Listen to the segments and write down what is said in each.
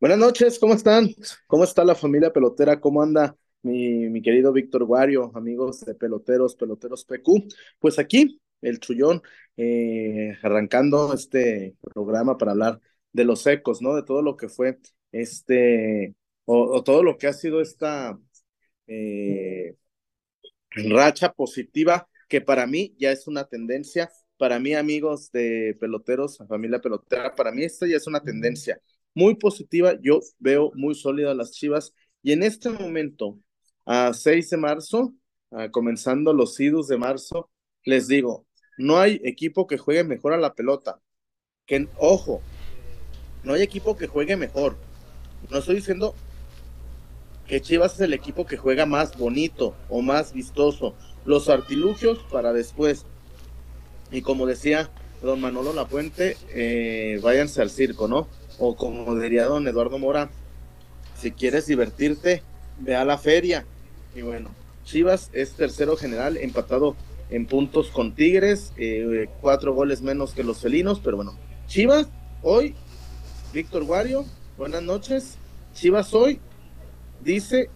Buenas noches, ¿cómo están? ¿Cómo está la familia pelotera? ¿Cómo anda mi, mi querido Víctor Guario, amigos de peloteros, peloteros PQ? Pues aquí, el chullón, eh, arrancando este programa para hablar de los ecos, ¿no? De todo lo que fue este, o, todo lo que ha sido esta eh, racha positiva, que para mí ya es una tendencia. Para mí, amigos de peloteros, familia pelotera, para mí esta ya es una tendencia muy positiva. Yo veo muy sólidas las Chivas y en este momento, a 6 de marzo, comenzando los idus de marzo, les digo, no hay equipo que juegue mejor a la pelota. Que, ojo, no hay equipo que juegue mejor. No estoy diciendo que Chivas es el equipo que juega más bonito o más vistoso. Los artilugios para después. Y como decía don Manolo Lapuente, eh, váyanse al circo, ¿no? O como diría don Eduardo Mora, si quieres divertirte, ve a la feria. Y bueno, Chivas es tercero general, empatado en puntos con Tigres, eh, cuatro goles menos que los felinos, pero bueno, Chivas hoy, Víctor Guario, buenas noches. Chivas hoy dice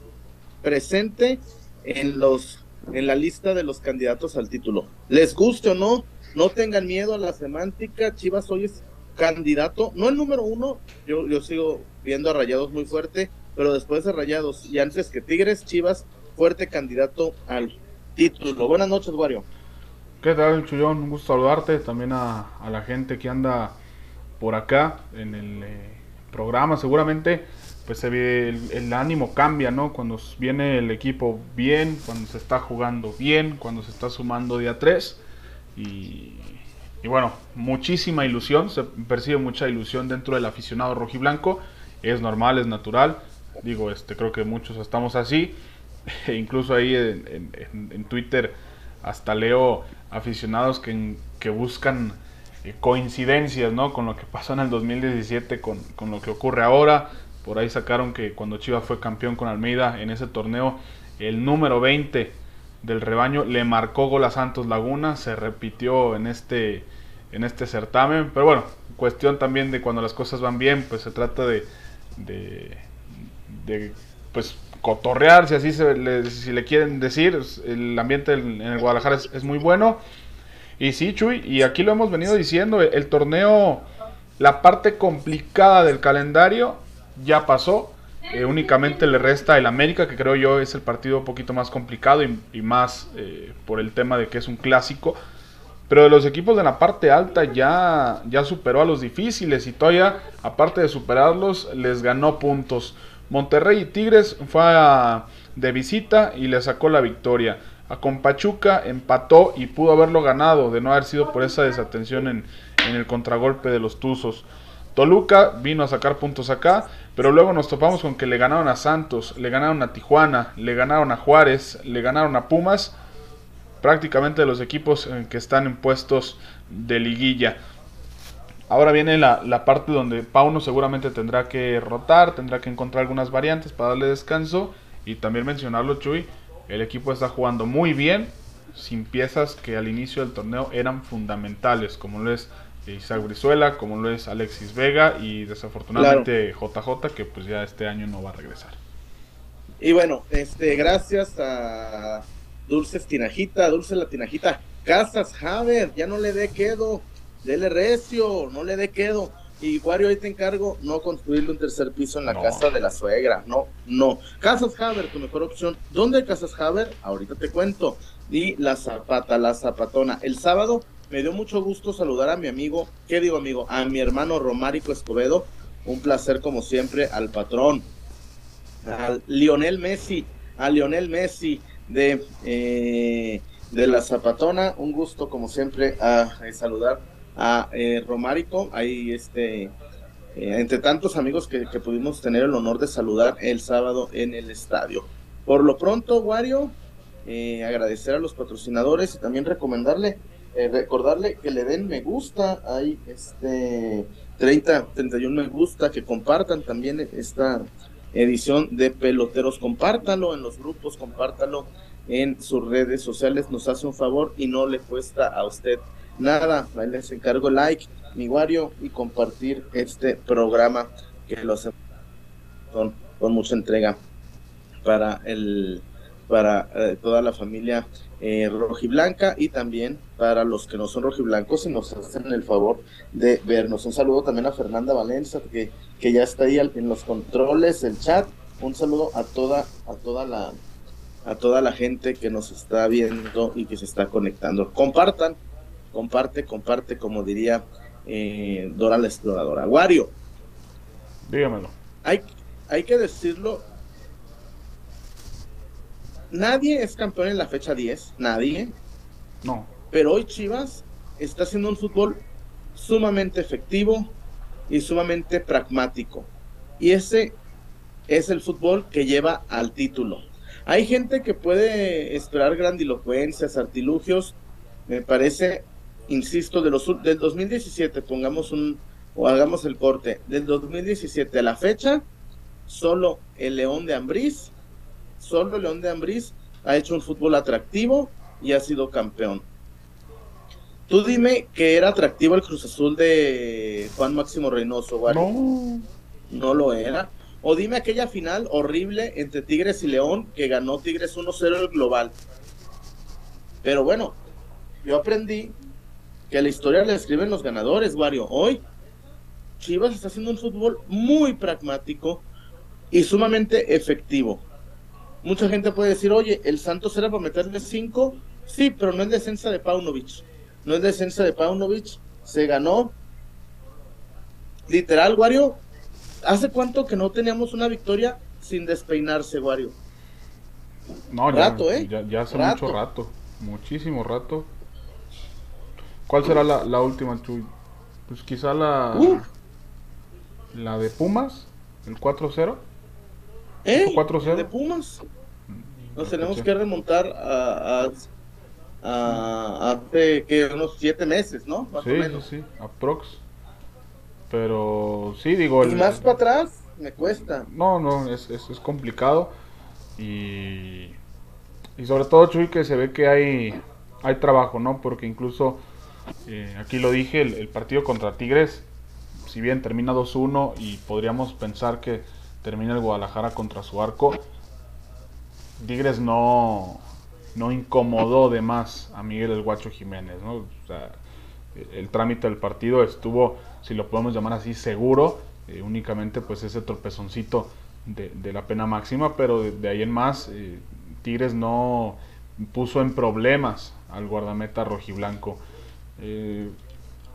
presente en los en la lista de los candidatos al título. Les guste o no, no tengan miedo a la semántica. Chivas hoy es candidato, no el número uno, yo, yo sigo viendo a Rayados muy fuerte, pero después de Rayados y antes que Tigres, Chivas, fuerte candidato al título. Buenas noches, Wario. ¿Qué tal, Chullón? Un gusto saludarte, también a, la gente que anda por acá en el eh, programa. Seguramente, pues se ve el, el, ánimo cambia, ¿no? Cuando viene el equipo bien, cuando se está jugando bien, cuando se está sumando día 3. Y y bueno, muchísima ilusión, se percibe mucha ilusión dentro del aficionado rojiblanco. Es normal, es natural. Digo, este, creo que muchos estamos así. E incluso ahí en, Twitter hasta leo aficionados que, que buscan eh, coincidencias ¿no? con lo que pasó en el 2017, con, con lo que ocurre ahora. Por ahí sacaron que cuando Chivas fue campeón con Almeida en ese torneo, el número 20 del rebaño le marcó gol a Santos Laguna, se repitió en este, en este certamen, pero bueno, cuestión también de cuando las cosas van bien, pues se trata de, de, pues cotorrear, si así se le, si le quieren decir, el ambiente en el Guadalajara es, muy bueno. Y sí, Chuy, y aquí lo hemos venido diciendo, el torneo, la parte complicada del calendario ya pasó, eh, únicamente le resta el América, que creo yo es el partido un poquito más complicado y, más eh, por el tema de que es un clásico. Pero de los equipos de la parte alta ya, ya superó a los difíciles y todavía, aparte de superarlos, les ganó puntos. Monterrey y Tigres fue de visita y le sacó la victoria. A Compachuca empató y pudo haberlo ganado de no haber sido por esa desatención en, en el contragolpe de los Tuzos. Toluca vino a sacar puntos acá, pero luego nos topamos con que le ganaron a Santos, le ganaron a Tijuana, le ganaron a Juárez, le ganaron a Pumas, prácticamente los equipos que están en puestos de liguilla. Ahora viene la, parte donde Pauno seguramente tendrá que rotar, tendrá que encontrar algunas variantes para darle descanso y también mencionarlo Chuy, el equipo está jugando muy bien, sin piezas que al inicio del torneo eran fundamentales, como lo es Isaac Brizuela, como lo es Alexis Vega y desafortunadamente JJ, que pues ya este año no va a regresar. Y bueno, este, gracias a Dulce Tinajita, Dulce la Tinajita, Casas Javer, ya no le dé quedo, dele recio, no le dé quedo. Y Wario, ahí te encargo no construirle un tercer piso en la casa de la suegra. No, no. Casas Haber, tu mejor opción. ¿Dónde Casas Haber? Ahorita te cuento. Y la zapata, la zapatona. El sábado me dio mucho gusto saludar a mi amigo, ¿qué digo amigo? A mi hermano Romárico Escobedo. Un placer como siempre al patrón, al Lionel Messi, a Lionel Messi de, eh, de la Zapatona. Un gusto como siempre a, saludar a eh, Romárico. Ahí este, eh, entre tantos amigos que, que, pudimos tener el honor de saludar el sábado en el estadio. Por lo pronto, Wario, agradecer a los patrocinadores y también recomendarle eh, recordarle que le den me gusta, hay este 30, 31 me gusta, que compartan también esta edición de Peloteros, compártalo en los grupos, compártalo en sus redes sociales, nos hace un favor y no le cuesta a usted nada, ahí les encargo like, mi Wario y compartir este programa que lo hacemos con, con mucha entrega para el para eh, toda la familia eh, rojiblanca y también para los que no son rojiblancos y nos hacen el favor de vernos. Un saludo también a Fernanda Valencia, que, que ya está ahí en los controles, el chat. Un saludo a toda, a toda la a toda la gente que nos está viendo y que se está conectando. Compartan, comparte, comparte, como diría eh, Dora la Exploradora. Wario. Dígamelo. Hay, hay que decirlo Nadie es campeón en la fecha 10, nadie. No. Pero hoy Chivas está haciendo un fútbol sumamente efectivo y sumamente pragmático. Y ese es el fútbol que lleva al título. Hay gente que puede esperar grandilocuencias, artilugios. Me parece, insisto, de los, del 2017, pongamos un, o hagamos el corte, del 2017 a la fecha, solo el León de Ambrís solo León de Ambrís ha hecho un fútbol atractivo y ha sido campeón. Tú dime que era atractivo el Cruz Azul de Juan Máximo Reynoso, No. No lo era. O dime aquella final horrible entre Tigres y León que ganó Tigres 1-0 el global. Pero bueno, yo aprendí que la historia la escriben los ganadores, Wario. Hoy Chivas está haciendo un fútbol muy pragmático y sumamente efectivo mucha gente puede decir, oye, el Santos era para meterle cinco, sí, pero no es defensa de Paunovic, no es defensa de Paunovic, se ganó. Literal, Wario, ¿hace cuánto que no teníamos una victoria sin despeinarse, Wario? No, ya, rato, ¿eh? ya, hace mucho rato, muchísimo rato. ¿Cuál será la, la última, Chuy? Pues quizá la, la de Pumas, el 4-0. ¿Eh? 4-0. De Pumas. Nos tenemos que remontar a, a, hace que unos siete meses, ¿no? Más sí, o menos. sí, sí, aprox. Pero sí, digo. Y más para atrás me cuesta. No, no, es, es, es, complicado. Y, y sobre todo, Chuy, que se ve que hay, hay trabajo, ¿no? Porque incluso, eh, aquí lo dije, el, el, partido contra Tigres, si bien termina 2-1 y podríamos pensar que termina el Guadalajara contra su arco, Tigres no, no incomodó de más a Miguel el Guacho Jiménez. ¿no? el trámite del partido estuvo, si lo podemos llamar así, seguro. Eh, únicamente pues ese tropezoncito de, de, la pena máxima, pero de, ahí en más eh, Tigres no puso en problemas al guardameta rojiblanco. Eh,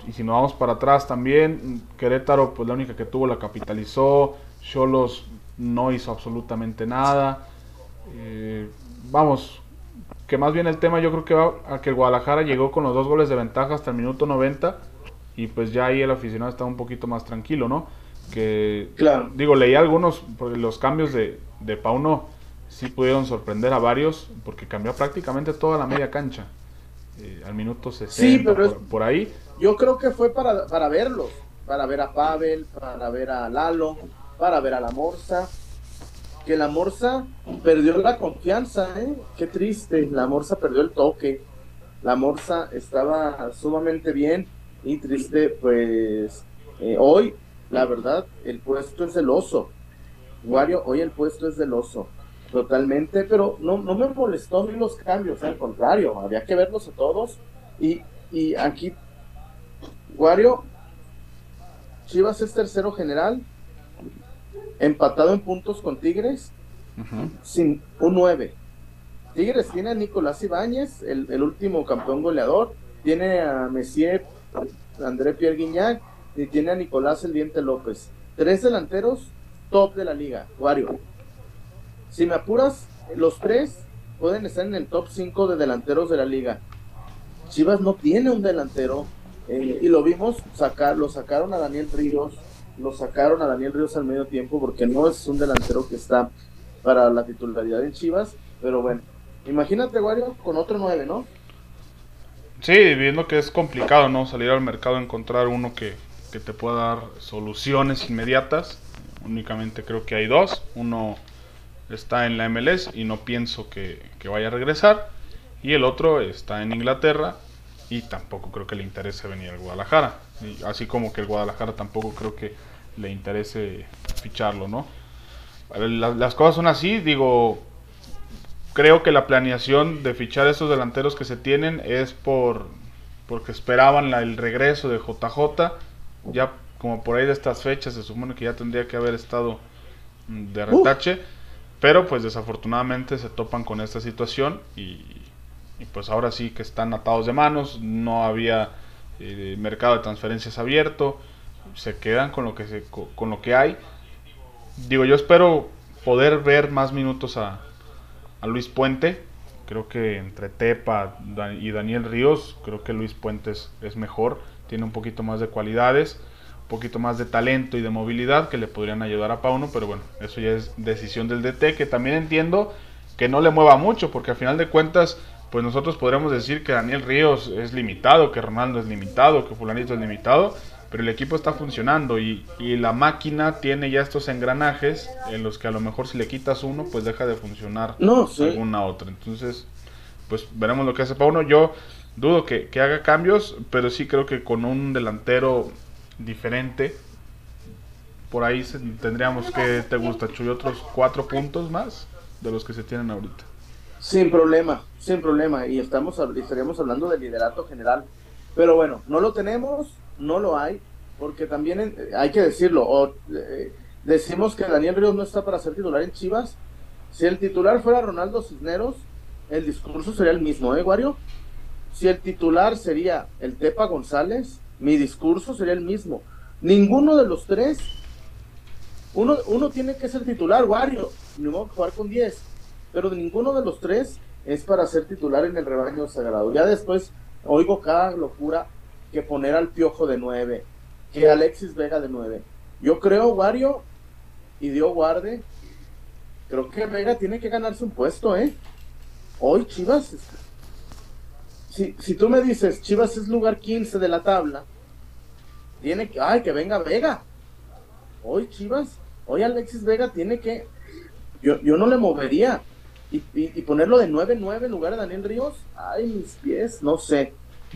y si nos vamos para atrás también, Querétaro pues la única que tuvo la capitalizó, Cholos no hizo absolutamente nada. Eh, vamos, que más bien el tema yo creo que va a que el Guadalajara llegó con los dos goles de ventaja hasta el minuto 90 y pues ya ahí el aficionado está un poquito más tranquilo, ¿no? Que, claro. digo, leí algunos, los cambios de, de Pauno sí pudieron sorprender a varios porque cambió prácticamente toda la media cancha. Eh, al minuto 60, por, por, ahí. Yo creo que fue para, para verlos, para ver a Pavel, para ver a Lalo, para ver a la Morsa que la Morsa perdió la confianza, ¿eh? Qué triste, la Morsa perdió el toque. La Morsa estaba sumamente bien y triste, pues eh, hoy, la verdad, el puesto es del oso. Wario, hoy el puesto es del oso, totalmente, pero no, no me molestó ni los cambios, al contrario, había que verlos a todos. Y, y aquí, Wario, Chivas es tercero general, empatado en puntos con Tigres, sin un 9. Tigres tiene a Nicolás Ibáñez, el, último campeón goleador, tiene a Messier, André Pierre Guignac, y tiene a Nicolás El Diente López. Tres delanteros top de la liga, Wario. Si me apuras, los tres pueden estar en el top 5 de delanteros de la liga. Chivas no tiene un delantero eh, y lo vimos sacar, lo sacaron a Daniel Ríos, lo sacaron a Daniel Ríos al medio tiempo porque no es un delantero que está para la titularidad en Chivas, pero bueno, imagínate Wario con otro 9, ¿no? Sí, viendo que es complicado, ¿no? Salir al mercado a encontrar uno que, que te pueda dar soluciones inmediatas. Únicamente creo que hay dos. Uno está en la MLS y no pienso que, que vaya a regresar. Y el otro está en Inglaterra y tampoco creo que le interese venir al Guadalajara. así como que el Guadalajara tampoco creo que le interese ficharlo, ¿no? las cosas son así, digo, creo que la planeación de fichar estos delanteros que se tienen es por porque esperaban el regreso de JJ, ya como por ahí de estas fechas se supone que ya tendría que haber estado de retache, pero pues desafortunadamente se topan con esta situación y, pues ahora sí que están atados de manos, no había eh, mercado de transferencias abierto, se quedan con lo que se, con lo que hay. Digo, yo espero poder ver más minutos a, a Luis Puente. Creo que entre Tepa y Daniel Ríos, creo que Luis Puentes es mejor, tiene un poquito más de cualidades, un poquito más de talento y de movilidad que le podrían ayudar a Pauno, pero bueno, eso ya es decisión del DT, que también entiendo que no le mueva mucho, porque al final de cuentas, pues nosotros podríamos decir que Daniel Ríos es limitado, que Ronaldo es limitado, que Fulanito es limitado, pero el equipo está funcionando y, la máquina tiene ya estos engranajes en los que a lo mejor si le quitas uno, pues deja de funcionar no, alguna otra. Entonces, pues veremos lo que hace Pauno. Yo dudo que, haga cambios, pero sí creo que con un delantero diferente, por ahí tendríamos que, ¿te gusta, Chuy? Otros cuatro puntos más de los que se tienen ahorita. Sin problema, sin problema. Y estamos, estaríamos hablando de liderato general. Pero bueno, no lo tenemos, no lo hay, porque también eh, hay que decirlo, o, eh, decimos que Daniel Ríos no está para ser titular en Chivas. Si el titular fuera Ronaldo Cisneros, el discurso sería el mismo, ¿eh, Guario? Si el titular sería el Tepa González, mi discurso sería el mismo. Ninguno de los tres, uno, uno tiene que ser titular, Guario, ni modo que jugar con 10, pero ninguno de los tres es para ser titular en el rebaño sagrado. Ya después oigo cada locura que poner al Piojo de 9, que Alexis Vega de 9. Yo creo, Wario, y Dio guarde, creo que Vega tiene que ganarse un puesto, ¿eh? Hoy Chivas, si, si tú me dices Chivas es lugar 15 de la tabla, tiene que, ay, que venga Vega. Hoy Chivas, hoy Alexis Vega tiene que, yo, yo no le movería. Y, y, ponerlo de 9-9 en lugar de Daniel Ríos, ay, mis pies, no sé.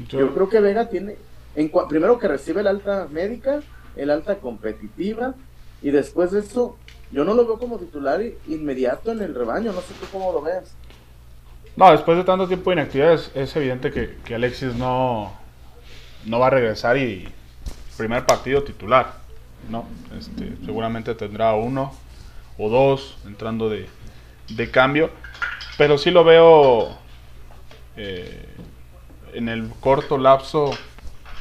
yo creo que Vega tiene, primero que recibe el alta médica, el alta competitiva, y después de eso, yo no lo veo como titular inmediato en el rebaño, no sé tú cómo lo veas. No, después de tanto tiempo de inactividad es, evidente que, Alexis no, no va a regresar y primer partido titular, ¿no? Este, seguramente tendrá uno o dos entrando de, cambio, pero sí lo veo eh, en el corto lapso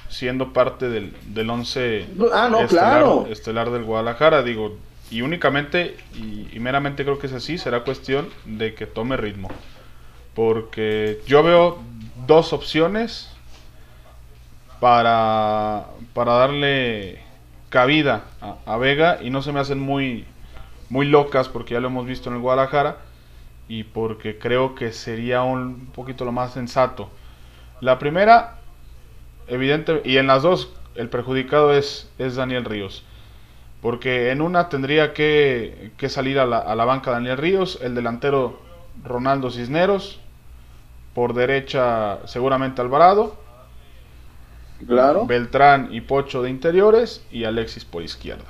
siendo parte del, del once ah, estelar, estelar, del Guadalajara, digo, y únicamente y, meramente creo que es así, será cuestión de que tome ritmo. Porque yo veo dos opciones para, para darle cabida a, Vega y no se me hacen muy, muy locas porque ya lo hemos visto en el Guadalajara y porque creo que sería un poquito lo más sensato. La primera evidente, y en las dos el perjudicado es, es Daniel Ríos. Porque en una tendría que, que salir a la, a la, banca Daniel Ríos, el delantero Ronaldo Cisneros, por derecha seguramente Alvarado, claro. Beltrán y Pocho de interiores y Alexis por izquierda.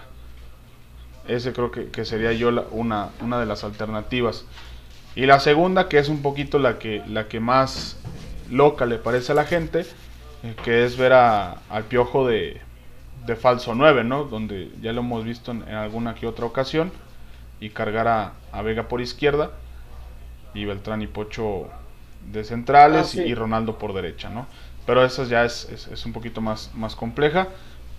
Ese creo que, que sería yo una, una de las alternativas. Y la segunda, que es un poquito la que, la que más loca le parece a la gente, que es ver a, al piojo de, de, falso 9, ¿no? Donde ya lo hemos visto en, alguna que otra ocasión. Y cargar a, a, Vega por izquierda. Y Beltrán y Pocho de centrales. Ah, y, Ronaldo por derecha, ¿no? Pero esa ya es, es, un poquito más, más compleja.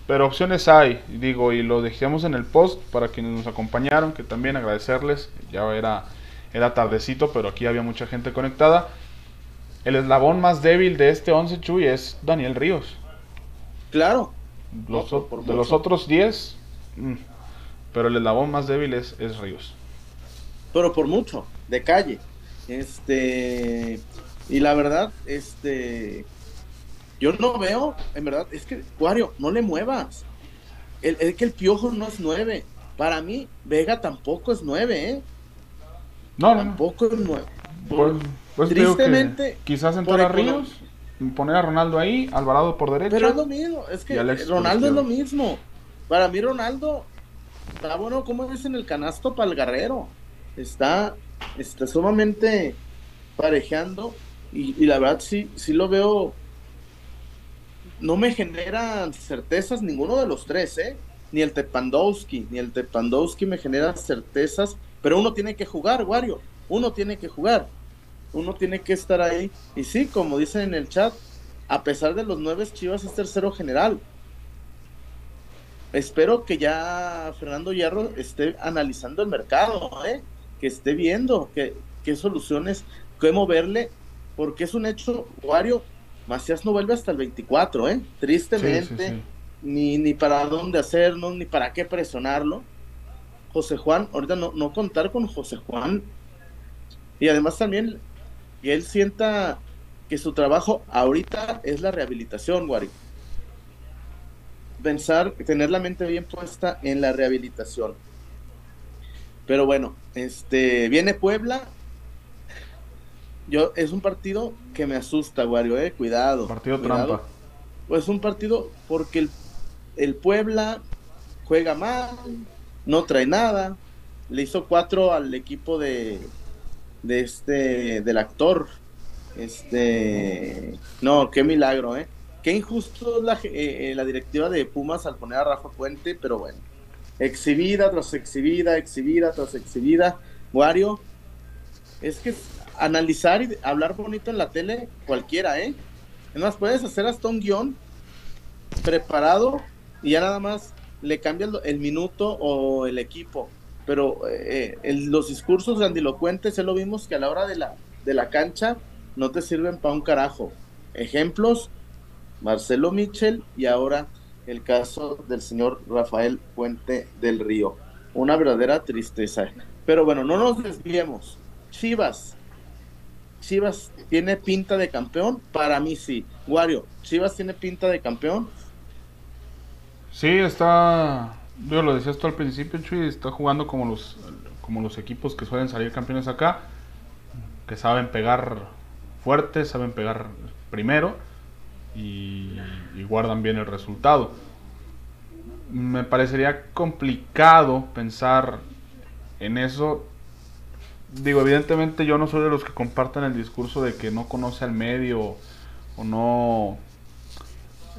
Pero opciones hay, digo, y lo dejamos en el post para quienes nos acompañaron, que también agradecerles. Ya era, era tardecito, pero aquí había mucha gente conectada el eslabón más débil de este 11 Chuy es Daniel Ríos. Claro. de los otros 10, mm, pero el eslabón más débil es, es, Ríos. Pero por mucho, de calle. Este. Y la verdad, este. Yo no veo, en verdad, es que, Wario, no le muevas. El, es que el piojo no es 9. Para mí, Vega tampoco es 9, ¿eh? No, Tampoco es 9. Pues Tristemente. quizás entrar a Ríos, poner a Ronaldo ahí, Alvarado por derecha. Pero es lo mismo, es que Ronaldo es lo mismo. Para mí Ronaldo está bueno, como dicen, el canasto para el guerrero. Está, está sumamente parejeando y, la verdad sí, sí lo veo. No me generan certezas ninguno de los tres, ¿eh? Ni el Tepandowski, ni el Tepandowski me genera certezas, pero uno tiene que jugar, Wario. Uno tiene que jugar. Uno tiene que estar ahí. Y sí, como dicen en el chat, a pesar de los nueve, Chivas es tercero general. Espero que ya Fernando Hierro esté analizando el mercado, ¿eh? que esté viendo qué, qué soluciones, qué moverle, porque es un hecho, Wario, Macías no vuelve hasta el 24, ¿eh? tristemente, Ni, ni para dónde hacerlo, ni para qué presionarlo. José Juan, ahorita no, no contar con José Juan, y además también que él sienta que su trabajo ahorita es la rehabilitación, Wario pensar, tener la mente bien puesta en la rehabilitación. Pero bueno, este viene Puebla. Yo es un partido que me asusta, Wario, eh, cuidado. Partido trampa. Pues un partido porque el, el Puebla juega mal, no trae nada. Le hizo cuatro al equipo de, de este del actor. Este, no, qué milagro, eh. Qué injusto la, eh, eh, la directiva de Pumas al poner a Rafa Puente, pero bueno. Exhibida tras exhibida, exhibida tras exhibida. Wario, es que analizar y hablar bonito en la tele, cualquiera, ¿eh? Además, puedes hacer hasta un guion preparado y ya nada más le cambias el minuto o el equipo. Pero eh, los discursos grandilocuentes, ya lo vimos que a la hora de la, de la cancha no te sirven para un carajo. Ejemplos, Marcelo Michel y ahora el caso del señor Rafael Puente del Río. Una verdadera tristeza. Pero bueno, no nos desviemos. Chivas. Chivas tiene pinta de campeón. Para mí sí. Wario, Chivas tiene pinta de campeón. Sí, está. Yo lo decía esto al principio, Chuy. Está jugando como los, como los equipos que suelen salir campeones acá. Que saben pegar fuerte, saben pegar primero y, guardan bien el resultado. Me parecería complicado pensar en eso. Digo, evidentemente yo no soy de los que compartan el discurso de que no conoce al medio o no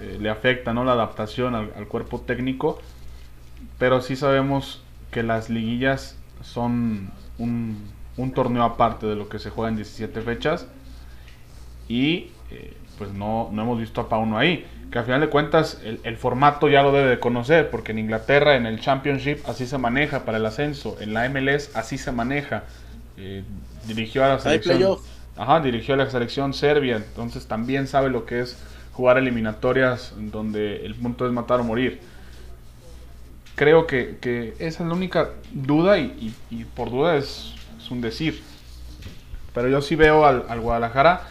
eh, le afecta ¿no? la adaptación al, cuerpo técnico, pero sí sabemos que las liguillas son un, un torneo aparte de lo que se juega en 17 fechas y eh, pues no, no hemos visto a Pauno ahí. Que al final de cuentas el, formato ya lo debe de conocer, porque en Inglaterra, en el Championship, así se maneja para el ascenso. En la MLS, así se maneja. Eh, dirigió a la selección. Ajá, dirigió a la selección serbia, entonces también sabe lo que es jugar eliminatorias donde el punto es matar o morir. Creo que, esa es la única duda y, por duda es, un decir. Pero yo sí veo al, al Guadalajara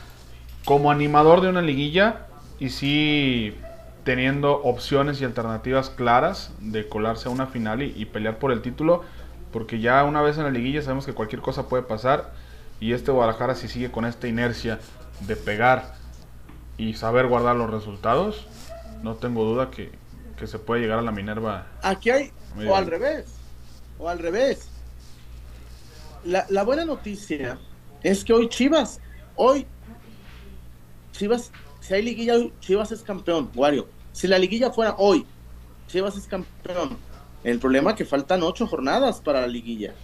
como animador de una liguilla y sí teniendo opciones y alternativas claras de colarse a una final y, pelear por el título, porque ya una vez en la liguilla sabemos que cualquier cosa puede pasar y este Guadalajara si sigue con esta inercia de pegar y saber guardar los resultados, no tengo duda que, se puede llegar a la Minerva. Aquí hay, o al revés, o al revés. La, la buena noticia es que hoy Chivas, hoy Chivas, si hay liguilla Chivas es campeón, Wario. Si la liguilla fuera hoy, Chivas es campeón. El problema es que faltan ocho jornadas para la liguilla.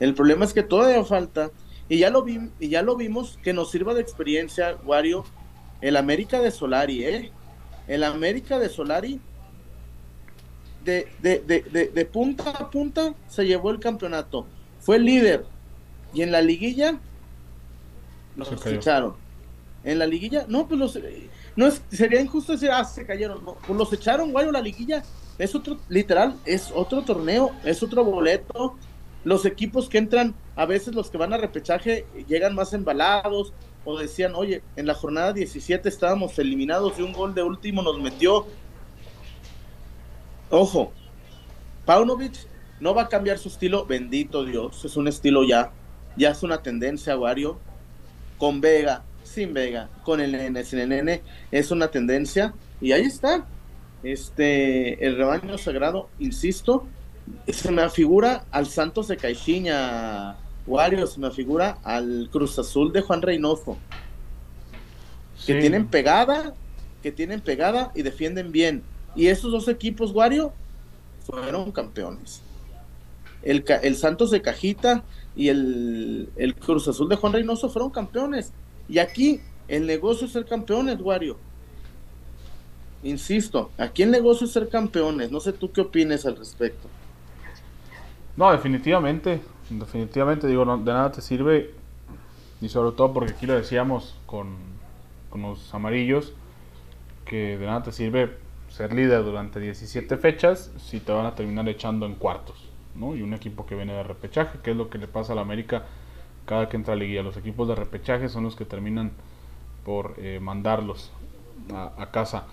El problema es que todavía falta. Y ya lo, vi, y ya lo vimos que nos sirva de experiencia, Wario, el América de Solari, ¿eh? El América de Solari, de, de, punta a punta, se llevó el campeonato. Fue el líder. Y en la liguilla, nos echaron en la liguilla. No, pues los, no es, sería injusto decir, ah, se cayeron. pues los echaron, guayo, la liguilla. Es otro, literal, es otro torneo, es otro boleto. Los equipos que entran, a veces los que van a repechaje llegan más embalados o decían, oye, en la jornada 17 estábamos eliminados y un gol de último nos metió. Ojo, Paunovic no va a cambiar su estilo, bendito Dios, es un estilo ya, ya es una tendencia, Wario. Con Vega, sin Vega, con el nene, sin el nene, es una tendencia y ahí está. Este, el rebaño sagrado, insisto, se me figura al Santos de Caixinha, Wario, se me figura al Cruz Azul de Juan Reynoso. Que tienen pegada, que tienen pegada y defienden bien. Y esos dos equipos, Wario, fueron campeones. El, el Santos de Cajita y el, el, Cruz Azul de Juan Reynoso fueron campeones. Y aquí el negocio es ser campeones, Wario. Insisto, aquí el negocio es ser campeones. No sé tú qué opines al respecto. No, definitivamente. Definitivamente, digo, de nada te sirve. Y sobre todo porque aquí lo decíamos con, con los amarillos, que de nada te sirve ser líder durante 17 fechas si te van a terminar echando en cuartos. ¿no? Y un equipo que viene de repechaje, que es lo que le pasa a la América cada que entra a liguilla. Los equipos de repechaje son los que terminan por eh, mandarlos a, a casa.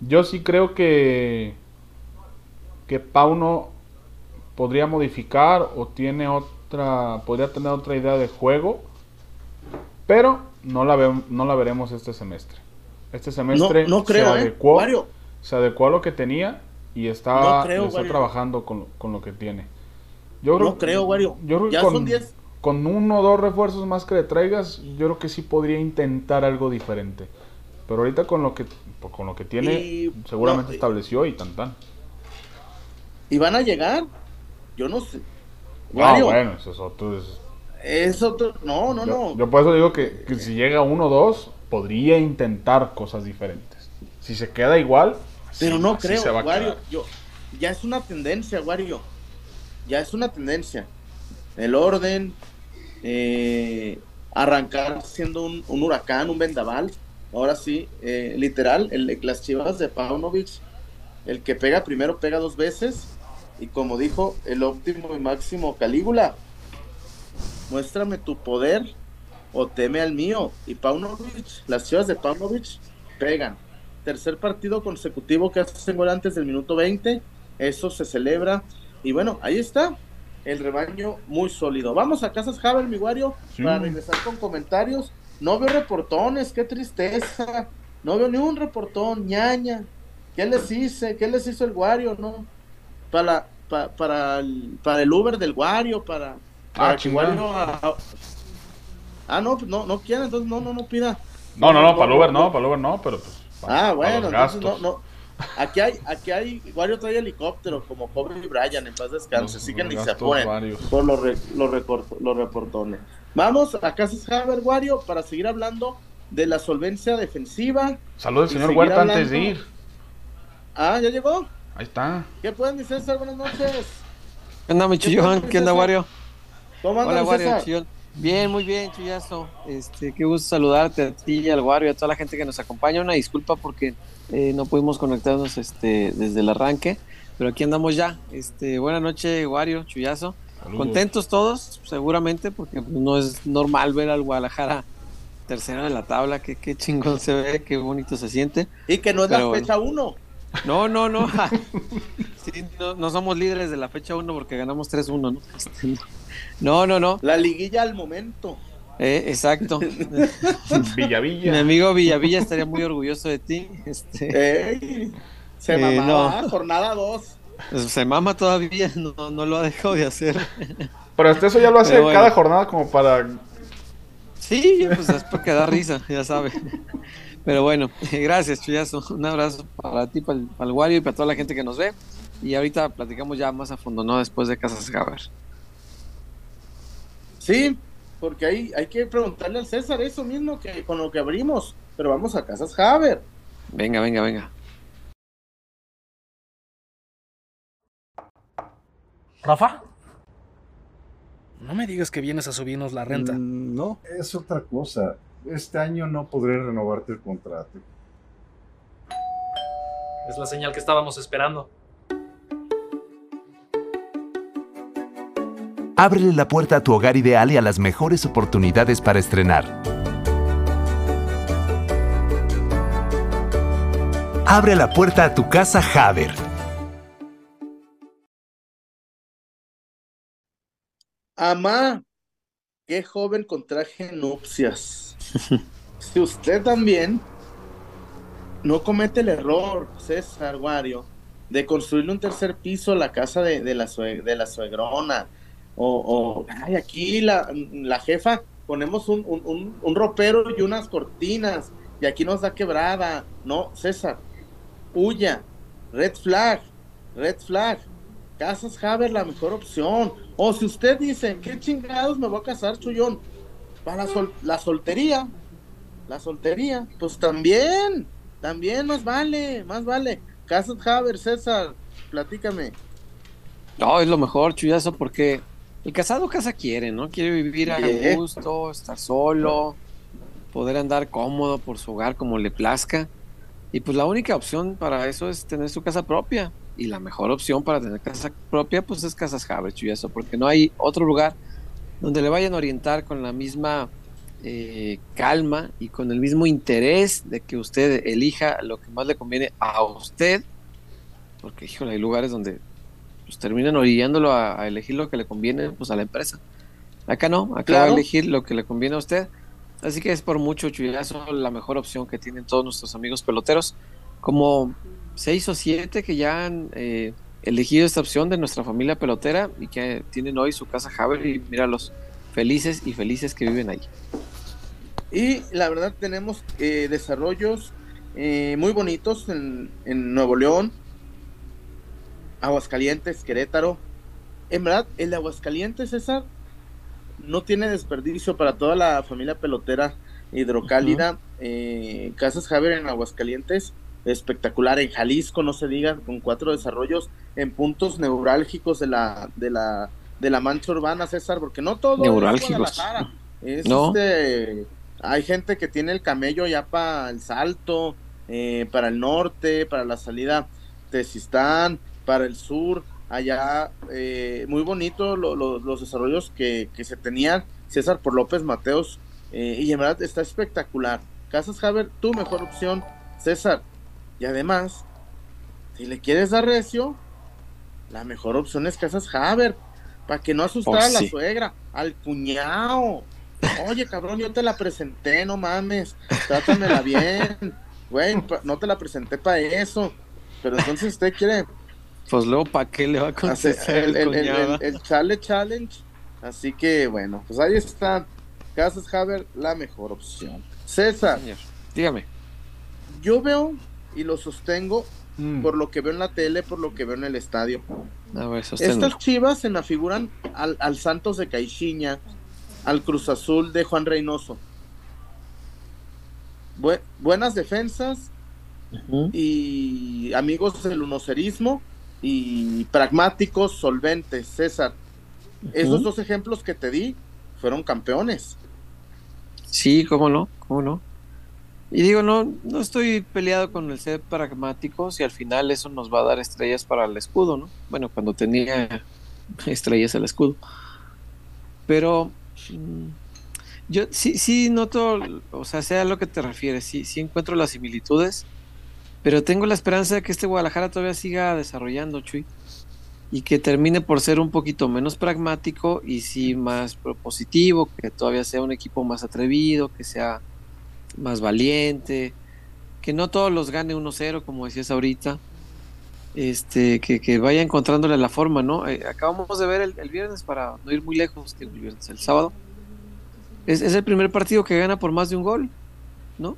Yo sí creo que, que Pauno podría modificar o tiene otra, podría tener otra idea de juego, pero no la, ve, no la veremos este semestre. Este semestre no, creo, se, ¿eh? adecuó, se adecuó a lo que tenía y está, está trabajando con, con, lo que tiene. Yo creo, no creo, Wario. Yo creo ya que con, son 10. con uno o dos refuerzos más que le traigas, yo creo que sí podría intentar algo diferente. Pero ahorita con lo que pues, con lo que tiene, y, seguramente no, estableció y tan tan. ¿Y van a llegar? Yo no sé. Ah, bueno, eso es otro. Es, es otro. No, no, yo, no. Yo por eso digo que, que si llega uno o dos, podría intentar cosas diferentes. Si se queda igual. Pero sí, no creo, Wario. Yo, ya es una tendencia, Wario. Ya es una tendencia. El orden, eh, arrancar siendo un, un huracán, un vendaval ahora sí, eh, literal, el, las chivas de Paunovic, el que pega primero pega dos veces, y como dijo el óptimo y máximo Calígula, muéstrame tu poder o teme al mío. Y Paunovic, las chivas de Paunovic pegan. Tercer partido consecutivo que hacen gol antes del minuto 20, eso se celebra. Y bueno, ahí está, el rebaño muy sólido. Vamos a Casas Haber, mi Wario, sí. para regresar con comentarios. No veo reportones, qué tristeza. No veo ni un reportón, ñaña. ¿Qué les hice? ¿Qué les hizo el Wario? No. Para, para, para, el, para el Uber del Wario, para, para ah, que Wario a... Ah, no, no, no quiere, entonces no, no, no pida. No, no, no, para el Uber no, para el Uber no, pero pues. Para, ah, bueno, entonces no, no. Aquí hay, aquí hay, Wario trae helicóptero como Kobe Bryant, en paz descanse, así que ni se apoyen por los, re, los, recorto, los reportones. Vamos a Casas Haber, Wario, para seguir hablando de la solvencia defensiva. Saludos, señor Huerta, hablando... antes de ir. Ah, ¿ya llegó? Ahí está. ¿Qué pueden decir, César? Buenas noches. ¿Qué onda, mi chillón? ¿Qué onda, Wario? ¿Cómo Hola, Wario, chillón. Bien, muy bien, Chuyazo. Este, qué gusto saludarte a ti, al Wario, a toda la gente que nos acompaña. Una disculpa porque eh, no pudimos conectarnos este, desde el arranque, pero aquí andamos ya. Este, buena noche, Wario, Chuyazo. Saludos. Contentos todos, seguramente, porque no es normal ver al Guadalajara tercero de la tabla. Qué, qué chingón se ve, qué bonito se siente. Y que no es Pero la fecha 1. No, no, no. Sí, no. no. somos líderes de la fecha 1 porque ganamos 3-1, ¿no? Este, no, no, no. La liguilla al momento. Eh, exacto. Villavilla. Mi amigo Villavilla estaría muy orgulloso de ti. Este, Ey, se Eh, mamaba, no. jornada 2. se mama todavía, no, no lo ha dejado de hacer. Pero hasta eso ya lo hace bueno. cada jornada como para. Sí, pues es porque da risa, ya sabe. Pero bueno, gracias, Chuyazo. Un abrazo para ti, para el, para el Wario y para toda la gente que nos ve. Y ahorita platicamos ya más a fondo, ¿no? Después de Casas Gaber. Sí, porque hay, hay que preguntarle al César eso mismo que con lo que abrimos. Pero vamos a Casas Haber. Venga, venga, venga. ¿Rafa? No me digas que vienes a subirnos la renta. Mm, No, es otra cosa. Este año no podré renovarte el contrato. Es la señal que estábamos esperando. Ábrele la puerta a tu hogar ideal y a las mejores oportunidades para estrenar. Abre la puerta a tu casa Haber. Amá, qué joven con traje nupcias. si usted también no comete el error, César Wario, de construirle un tercer piso a la casa de, de la, de la suegrona. O, o, ay, aquí la, la jefa, ponemos un, un, un, un ropero y unas cortinas, y aquí nos da quebrada. No, César, huya, red flag, red flag. Casas Haber la mejor opción. O si usted dice, ¿qué chingados me voy a casar, Chuyón? Para la, sol- la soltería, la soltería, pues también, también más vale, más vale. Casas Haber, César, platícame. No, es lo mejor, chullazo, porque el casado casa quiere, ¿no? Quiere vivir a Yeah. gusto, estar solo, poder andar cómodo por su hogar como le plazca. Y pues la única opción para eso es tener su casa propia. Y la mejor opción para tener casa propia, pues es Casas Haber, chullazo, porque no hay otro lugar donde le vayan a orientar con la misma eh, calma y con el mismo interés de que usted elija lo que más le conviene a usted. Porque, híjole, hay lugares donde pues terminan orillándolo a, a elegir lo que le conviene pues a la empresa. Acá no, acá va a elegir lo que le conviene a usted. Así que es por mucho, Chuyazo, la mejor opción que tienen todos nuestros amigos peloteros. Como seis o siete que ya han eh, elegido esta opción de nuestra familia pelotera y que tienen hoy su casa Haber y míralos felices y felices que viven ahí. Y la verdad tenemos eh, desarrollos eh, muy bonitos en, en Nuevo León, Aguascalientes, Querétaro. En verdad, el de Aguascalientes, César, no tiene desperdicio para toda la familia pelotera hidrocálida. Eh, Casas Javier en Aguascalientes, espectacular. En Jalisco, no se diga, con cuatro desarrollos en puntos neurálgicos de la, de la, de la mancha urbana, César, porque no todo Neurálgicos. es. Es No. este, hay gente que tiene el camello ya para el salto, eh, para el norte, para la salida de Sistán, para el sur, allá eh, muy bonito lo- lo- los desarrollos que, que se tenían César por López Mateos eh, y en verdad está espectacular. Casas Haber, tu mejor opción, César. Y además, si le quieres dar recio, la mejor opción es Casas Haber, para que no asustar Oh, a la sí. suegra, al cuñado. Oye, cabrón, yo te la presenté, no mames, trátamela bien. Güey, no te la presenté para eso. Pero entonces usted quiere Pues luego, ¿para qué le va a contestar el, el, el, el, cuñado? el- el Chale Challenge. Así que bueno, pues ahí está. Casas Haber, la mejor opción. César, Señor, Dígame. yo veo y lo sostengo Mm. por lo que veo en la tele, por lo que veo en el estadio. A ver. Estas chivas se me afiguran al, al Santos de Caixinha, al Cruz Azul de Juan Reynoso. Bue- buenas defensas y amigos del unocerismo y pragmáticos, solventes. César, esos dos ejemplos que te di fueron campeones. Sí, cómo no, cómo no. Y digo, no, no estoy peleado con el ser pragmático si al final eso nos va a dar estrellas para el escudo, ¿no? Bueno, cuando tenía estrellas el escudo. Pero mm, yo sí, sí noto, o sea, sea a lo que te refieres, sí, sí encuentro las similitudes, pero tengo la esperanza de que este Guadalajara todavía siga desarrollando, Chuy, y que termine por ser un poquito menos pragmático y sí más propositivo, que todavía sea un equipo más atrevido, que sea más valiente, que no todos los gane 1-0, como decías ahorita, este, que, que vaya encontrándole la forma, ¿no? Eh, acabamos de ver el, el viernes, para no ir muy lejos, digo, el viernes, el sábado, es, es el primer partido que gana por más de un gol, ¿no?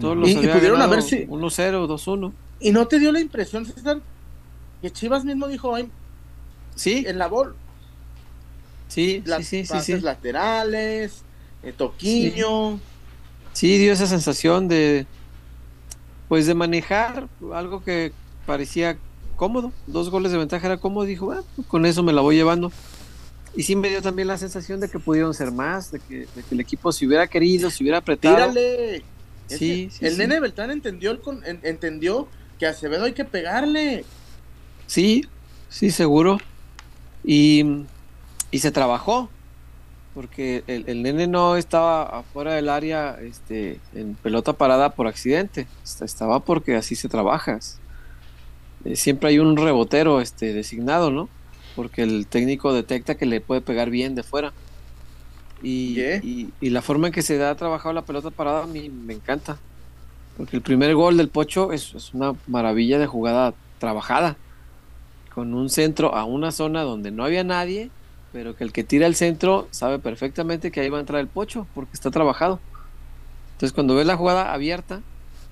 Todos los Y- y pudieron ganado haber si- 1-0, 2-1. ¿Y no te dio la impresión, César, que Chivas mismo dijo, Sí, en la bol, sí, las sí, sí, sí, pases laterales, eh, Toquiño, Sí, dio esa sensación de, pues de manejar algo que parecía cómodo, dos goles de ventaja era cómodo, dijo, "Ah, con eso me la voy llevando. Y sí me dio también la sensación de que pudieron ser más, de que, de que el equipo si hubiera querido, si hubiera apretado. tírale. Sí, sí, el sí. nene Beltrán entendió, el con- en- entendió que a Acevedo hay que pegarle. Sí, sí, seguro. Y, y se trabajó, porque el, el nene no estaba afuera del área este, en pelota parada por accidente, est- estaba porque así se trabaja. Eh, siempre hay un rebotero este, designado, ¿no? Porque el técnico detecta que le puede pegar bien de fuera. Y, Yeah. y- y la forma en que se ha trabajado la pelota parada a mí me encanta. Porque el primer gol del Pocho es, es una maravilla de jugada trabajada, con un centro a una zona donde no había nadie, pero que el que tira el centro sabe perfectamente que ahí va a entrar el pocho, porque está trabajado. Entonces cuando ves la jugada abierta,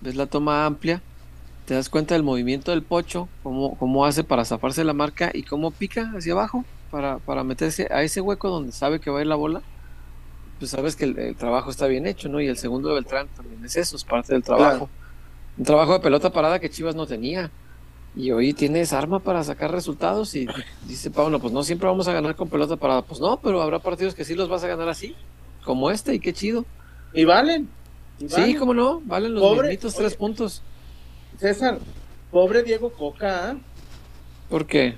ves la toma amplia, te das cuenta del movimiento del pocho, cómo, cómo hace para zafarse la marca y cómo pica hacia abajo para, para meterse a ese hueco donde sabe que va a ir la bola. Pues sabes que el, el trabajo está bien hecho, ¿no? Y el segundo de Beltrán también es eso, es parte del trabajo. Un trabajo de pelota parada que Chivas no tenía. Y hoy tienes arma para sacar resultados y dice Pauno, pues no siempre vamos a ganar con pelota parada. Pues no, pero habrá partidos que sí los vas a ganar así, como este, y qué chido. Y valen. y Sí, cómo no, valen los Pobre- tres puntos. César, pobre Diego Coca, ¿ah? ¿Por qué?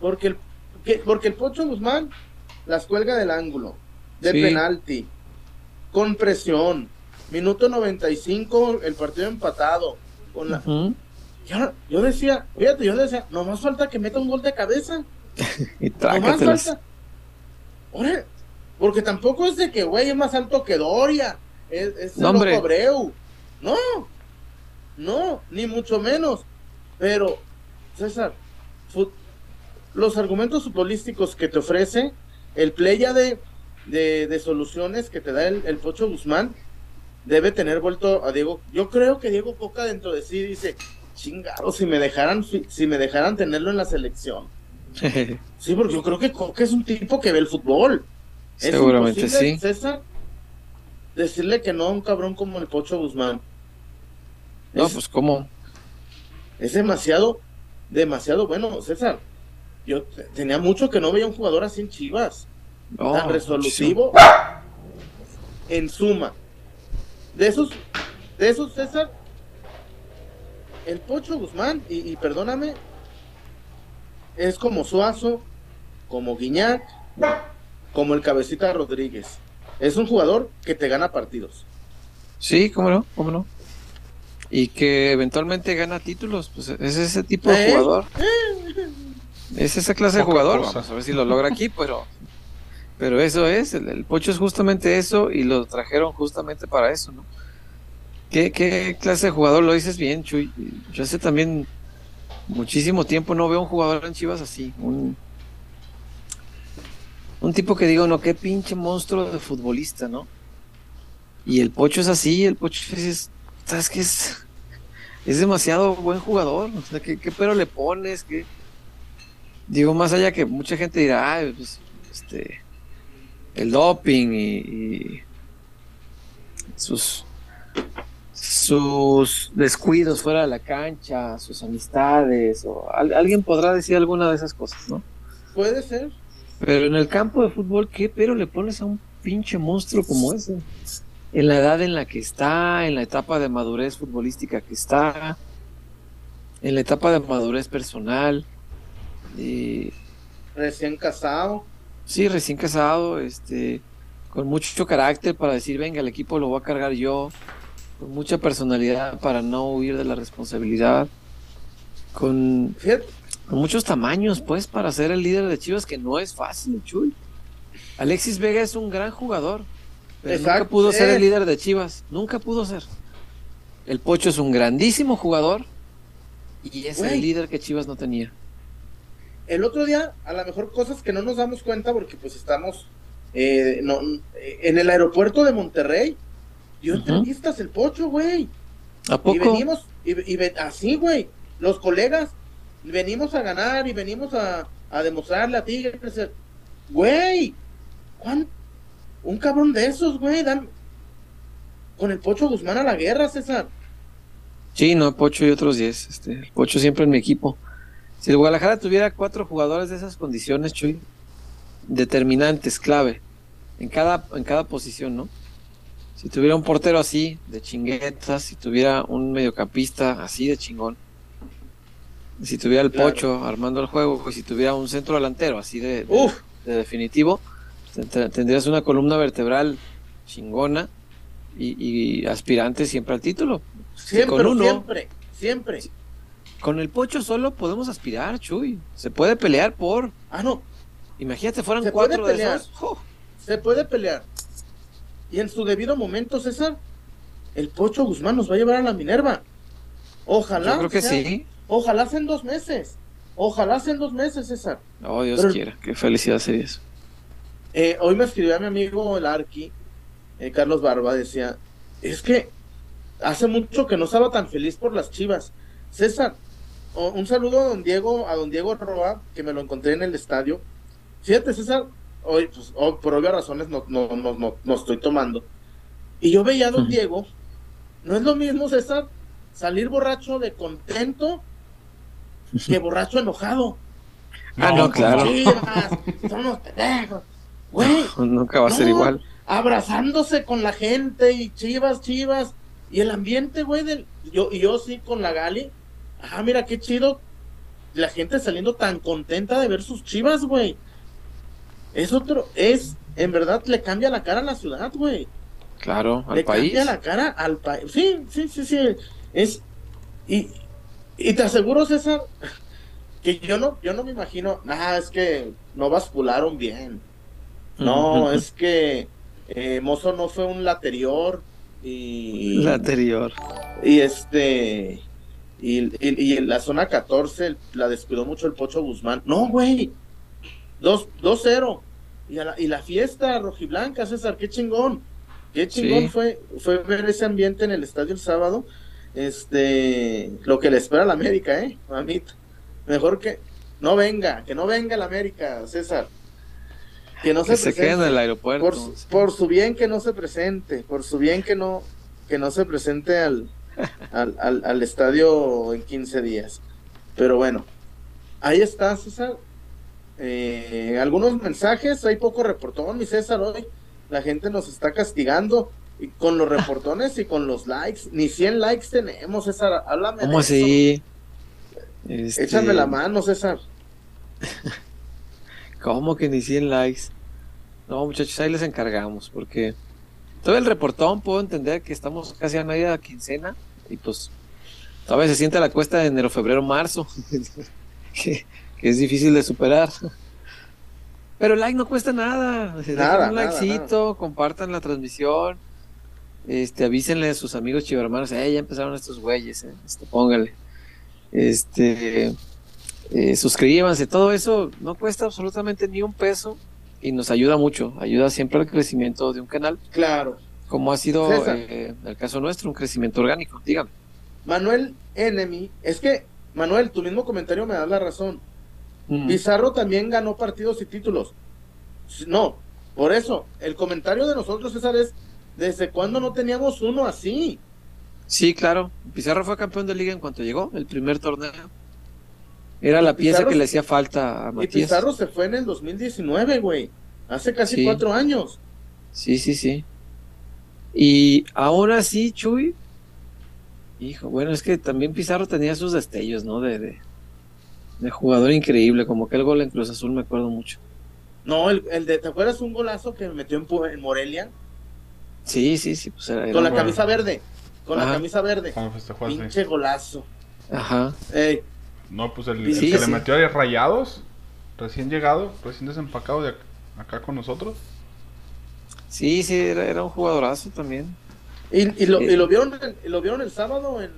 porque el, que- porque el Pocho Guzmán las cuelga del ángulo, de Sí. penalti, con presión. Minuto 95, el partido empatado. Con la. Yo, yo decía, fíjate, yo decía, nomás falta que meta un gol de cabeza. Y Nomás falta. Porque tampoco es de que, güey, es más alto que Doria. Es, es No, el Abreu. No, no, ni mucho menos. Pero, César, los argumentos futbolísticos que te ofrece, el playa de, de, de soluciones que te da el, el Pocho Guzmán, debe tener vuelto a Diego. Yo creo que Diego Coca dentro de sí dice, chingado, si me dejaran, si me dejaran tenerlo en la selección. Sí, porque yo creo que Coca es un tipo que ve el fútbol. Es Seguramente imposible, sí. César, decirle que no a un cabrón como el Pocho Guzmán. No, es, pues cómo. es demasiado, demasiado bueno, César. Yo te- tenía mucho que no veía un jugador así en Chivas, No, tan resolutivo. En suma, de esos, de esos, César, el Pocho Guzmán, y, y perdóname, es como Suazo, como Guiñac, como el Cabecita Rodríguez. Es un jugador que te gana partidos. Sí, cómo no, cómo no. Y que eventualmente gana títulos, pues es ese tipo de ¿Eh? jugador. Es esa clase de jugador. cosa. Vamos a ver si lo logra aquí, pero pero eso es, el, el Pocho es justamente eso y lo trajeron justamente para eso, ¿no? ¿Qué, clase de jugador lo dices bien, Chuy? Yo hace también muchísimo tiempo no veo un jugador en Chivas así, un tipo que digo, no, qué pinche monstruo de futbolista, ¿no? Y el Pocho es así, el Pocho es, ¿sabes qué? Es, es demasiado buen jugador, o sea, ¿qué, qué pero le pones? ¿Qué? Digo, más allá que mucha gente dirá, "Ay, pues, este, el doping y sus, sus descuidos fuera de la cancha, sus amistades, o al- alguien podrá decir alguna de esas cosas, ¿no? Puede ser. Pero en el campo de fútbol, ¿qué pero le pones a un pinche monstruo como ese? En la edad en la que está, en la etapa de madurez futbolística que está, en la etapa de madurez personal. Y, Recién casado. sí, recién casado, este, con mucho carácter para decir, venga, el equipo lo voy a cargar yo, con mucha personalidad para no huir de la responsabilidad, con, muchos tamaños, pues, para ser el líder de Chivas, que no es fácil, Chuy. Alexis Vega es un gran jugador, pero nunca pudo ser el líder de Chivas, nunca pudo ser. El Pocho es un grandísimo jugador y es el líder que Chivas no tenía. el otro día, a lo mejor cosas que no nos damos cuenta porque pues estamos eh, no, en el aeropuerto de Monterrey. Dio entrevistas el Pocho, güey. ¿A Y poco? venimos, y, y ve- así, güey. Los colegas, venimos a ganar y venimos a, a demostrarle a Tigres. Güey, ¿cuán- un cabrón de esos, güey, dan con el Pocho Guzmán a la guerra, César. Sí, no, Pocho y otros 10. Este, el Pocho siempre en mi equipo. Si el Guadalajara tuviera cuatro jugadores de esas condiciones, Chuy, determinantes, clave, en cada, en cada posición, ¿no? Si tuviera un portero así, de chinguetas, si tuviera un mediocampista así de chingón, si tuviera el Claro. Pocho armando el juego, pues si tuviera un centro delantero así de, de- Uf, de definitivo, ten- tendrías una columna vertebral chingona y, y aspirante siempre al título. Si siempre, con uno, siempre, siempre. con el pocho solo podemos aspirar, Chuy. Se puede pelear por. Ah, no, Imagínate, fueran cuatro de esos. ¡Oh! se puede pelear. Y en su debido momento, César, el Pocho Guzmán nos va a llevar a la Minerva. Ojalá. Yo creo que sea- sí. Ojalá sea en dos meses. Ojalá sea en dos meses, César. Oh, Dios Pero- quiera. Qué felicidad sería eso. Eh, hoy me escribió a mi amigo el Arqui, eh, Carlos Barba, decía, es que hace mucho que no estaba tan feliz por las chivas. César, un saludo a don Diego, a don Diego Roa, que me lo encontré en el estadio. Fíjate, César, hoy, pues, hoy, por obvias razones no, no, no, no, no estoy tomando. Y yo veía a don. Diego, no es lo mismo, César, salir borracho de contento que borracho enojado. Ah, no, claro. Pendejos. Güey, Nunca va a ser igual. Abrazándose con la gente y chivas, chivas. Y el ambiente, güey, del. Yo, y yo sí con la Gali. Ah, mira qué chido. La gente saliendo tan contenta de ver sus chivas, güey. Es otro. Es. En verdad le cambia la cara a la ciudad, güey. Claro, al le país. cambia la cara al país. Sí, sí, sí, sí. Es. Y, y te aseguro, César, que yo no, yo no me imagino. Nada, es que no bascularon bien. No, es que eh, Mozo no fue un laterior y, La anterior. y este y, y- y en la zona 14 la descuidó mucho el Pocho Guzmán. No, güey. 2 2-0. Y, a la, y la fiesta rojiblanca, César, qué chingón. Qué chingón Sí. fue fue ver ese ambiente en el estadio el sábado. Este, lo que le espera a la América, eh, mamita. Mejor que no venga, que no venga la América, César. Que no Que se, se quede en el aeropuerto. Por, su- por su bien que no se presente, por su bien que no, que no se presente al, al, al, al estadio en 15 días. Pero bueno, ahí está, César. Eh, algunos mensajes, hay poco reportón, mi César, hoy. La gente nos está castigando y con los reportones y con los likes. Ni 100 likes tenemos, César. Háblame. ¿Cómo así? Este, Échame la mano, César. ¿Cómo que ni 100 likes? No, muchachos, ahí les encargamos, porque todo el reportón puedo entender que estamos casi a media quincena y pues todavía se siente la cuesta de enero, febrero, marzo, que, que es difícil de superar. Pero el like no cuesta nada. Dejen Nada, un nada, likecito, compartan la transmisión, este, avísenle a sus amigos chivermanos, eh, ya empezaron estos güeyes, eh, este, póngale. Este, eh, suscríbanse, todo eso no cuesta absolutamente ni un peso y nos ayuda mucho, ayuda siempre al crecimiento de un canal, Claro. como ha sido eh, el caso nuestro, un crecimiento orgánico, dígame. Manuel Enemy, es que, Manuel, tu mismo comentario me da la razón. Mm. Pizarro también ganó partidos y títulos. No, por eso, el comentario de nosotros, César, es ¿desde cuándo no teníamos uno así? Sí, claro, Pizarro fue campeón de liga en cuanto llegó, el primer torneo. Era la pieza Pizarro- que le hacía falta a Y Matías. Pizarro se fue en el 2019, güey. Hace casi Sí. cuatro años. Sí, sí, sí. Y aún así, Chuy, hijo, bueno, es que también Pizarro tenía sus destellos, ¿no? De, de, de jugador increíble, como que el gol en Cruz Azul me acuerdo mucho. No, el, el de, ¿te acuerdas un golazo que metió en, Morelia? Sí, sí, sí, pues era, era Con la camisa verde. Con la camisa verde. Festejó así. Pinche golazo. Ajá. Ey, No, pues el, Sí, el que sí. le metió a Rayados, recién llegado, recién desempacado de ac- acá con nosotros. Sí, sí, era, era un jugadorazo también. Y, y lo, Sí. y lo vieron el- y lo vieron el sábado en,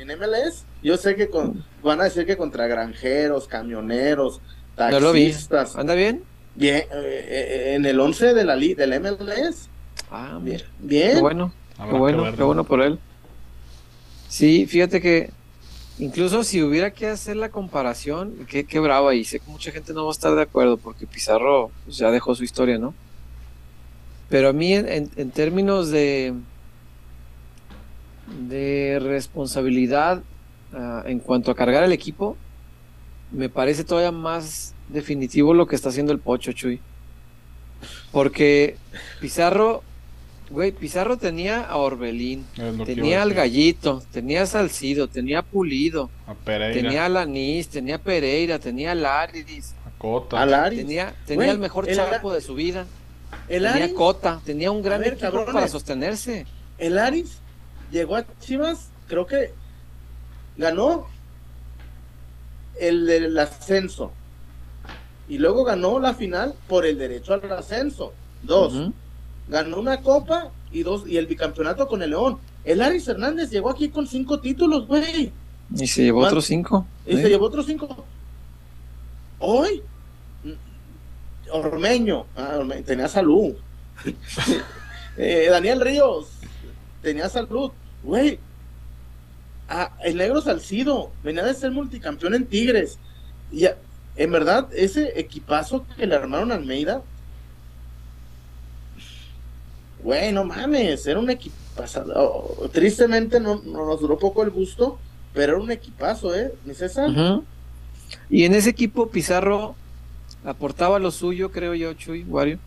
en MLS. Yo sé que con, van a decir que contra granjeros, camioneros, No lo vi. taxistas. ¿Anda bien? Bien, eh, eh, en el 11 de la del MLS. Ah, Bien. mira. Bien. Qué bueno, qué bueno, qué bueno por él. Sí, fíjate que incluso si hubiera que hacer la comparación, qué, qué bravo ahí. Sé que mucha gente no va a estar de acuerdo porque Pizarro pues, ya dejó su historia, ¿no? Pero a mí en términos de, de responsabilidad ah, en cuanto a cargar el equipo, me parece todavía más definitivo lo que está haciendo el Pocho, Chuy. Porque Pizarro, güey, Pizarro tenía a Orbelín, tenía al. Gallito, tenía a Salcido, tenía a Pulido, A Pereira, tenía a Lanís, tenía a Pereira, tenía a Laris, a Cota. A Laris. tenía, tenía Güey, el mejor el chapo de su vida, El tenía Aris, Cota, tenía un gran ver, equipo cabrones. para sostenerse. el Aris llegó a Chivas, creo que ganó el del ascenso. Y luego ganó la final por el derecho al ascenso. Dos. Ganó una copa y dos y el bicampeonato con el León. El Aris Hernández llegó aquí con cinco títulos, güey. Y se llevó otros cinco. Y se llevó otros cinco. Hoy, Ormeño, ah, tenía salud. Eh, Daniel Ríos, tenía salud. Güey, ah, el negro Salcido, venía de ser multicampeón en Tigres. Y a- en verdad, ese equipazo que le armaron a Almeida, güey, no mames, era un equipazo. Tristemente no, no nos duró poco el gusto, pero era un equipazo, ¿eh? Mi César. Ujú. Y en ese equipo Pizarro aportaba lo suyo, creo yo, Chuy, Wario.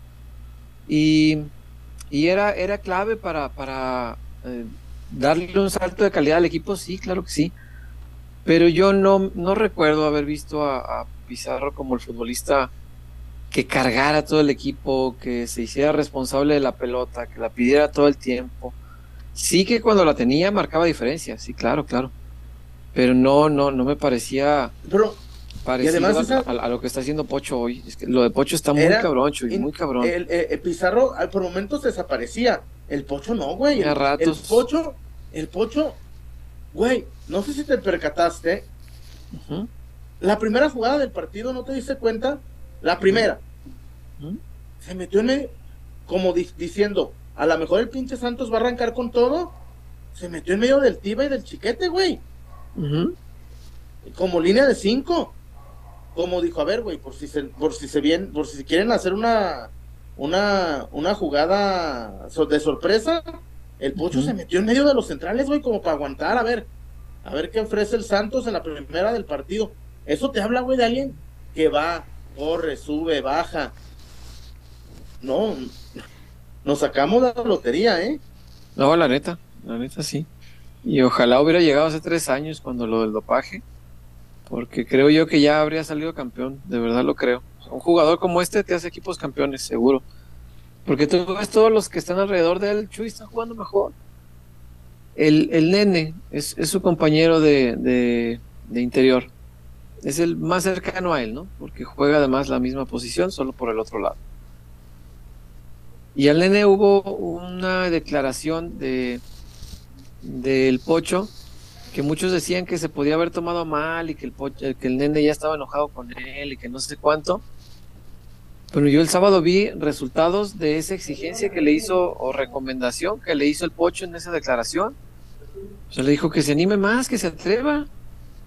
Y, y era, era clave para, para eh, darle un salto de calidad al equipo, sí, claro que sí. Pero yo no, no recuerdo haber visto a, a Pizarro como el futbolista que cargara todo el equipo, que se hiciera responsable de la pelota, que la pidiera todo el tiempo. Sí que cuando la tenía marcaba diferencia, sí, claro, claro. Pero no, no, no me parecía Pero parecido además a- esa- a, a lo que está haciendo Pocho hoy. Es que lo de Pocho está muy cabrón, Chuy, muy cabrón. el, el- el Pizarro al- por momentos desaparecía. El Pocho no, güey. A ratos. el Pocho, el Pocho, güey, no sé si te percataste. La primera jugada del partido, ¿no te diste cuenta? La primera. Se metió en medio, como di- diciendo, a lo mejor el pinche Santos va a arrancar con todo. Se metió en medio del Tiba y del Chiquete, güey. Como línea de cinco. Como dijo, a ver, güey, por si se, por si se bien, por si quieren hacer una, una, una jugada de sorpresa, el Pocho se metió en medio de los centrales, güey, como para aguantar, a ver, a ver qué ofrece el Santos en la primera del partido. Eso te habla, güey, de alguien que va, corre, sube, baja. No, nos sacamos la lotería, ¿eh? No, la neta, la neta sí. Y ojalá hubiera llegado hace tres años cuando lo del dopaje, porque creo yo que ya habría salido campeón, de verdad lo creo. Un jugador como este te hace equipos campeones, seguro. Porque tú ves todos los que están alrededor de él, Chuy, están jugando mejor. El, el nene es, es su compañero de, de, de interior. Es el más cercano a él, ¿no? Porque juega además la misma posición, solo por el otro lado. Y al nene hubo una declaración de del Pocho que muchos decían que se podía haber tomado mal y que el Pocho, que el nene ya estaba enojado con él y que no sé cuánto. Pero yo el sábado vi resultados de esa exigencia que le hizo o recomendación que le hizo el Pocho en esa declaración. O sea, le dijo que se anime más, que se atreva.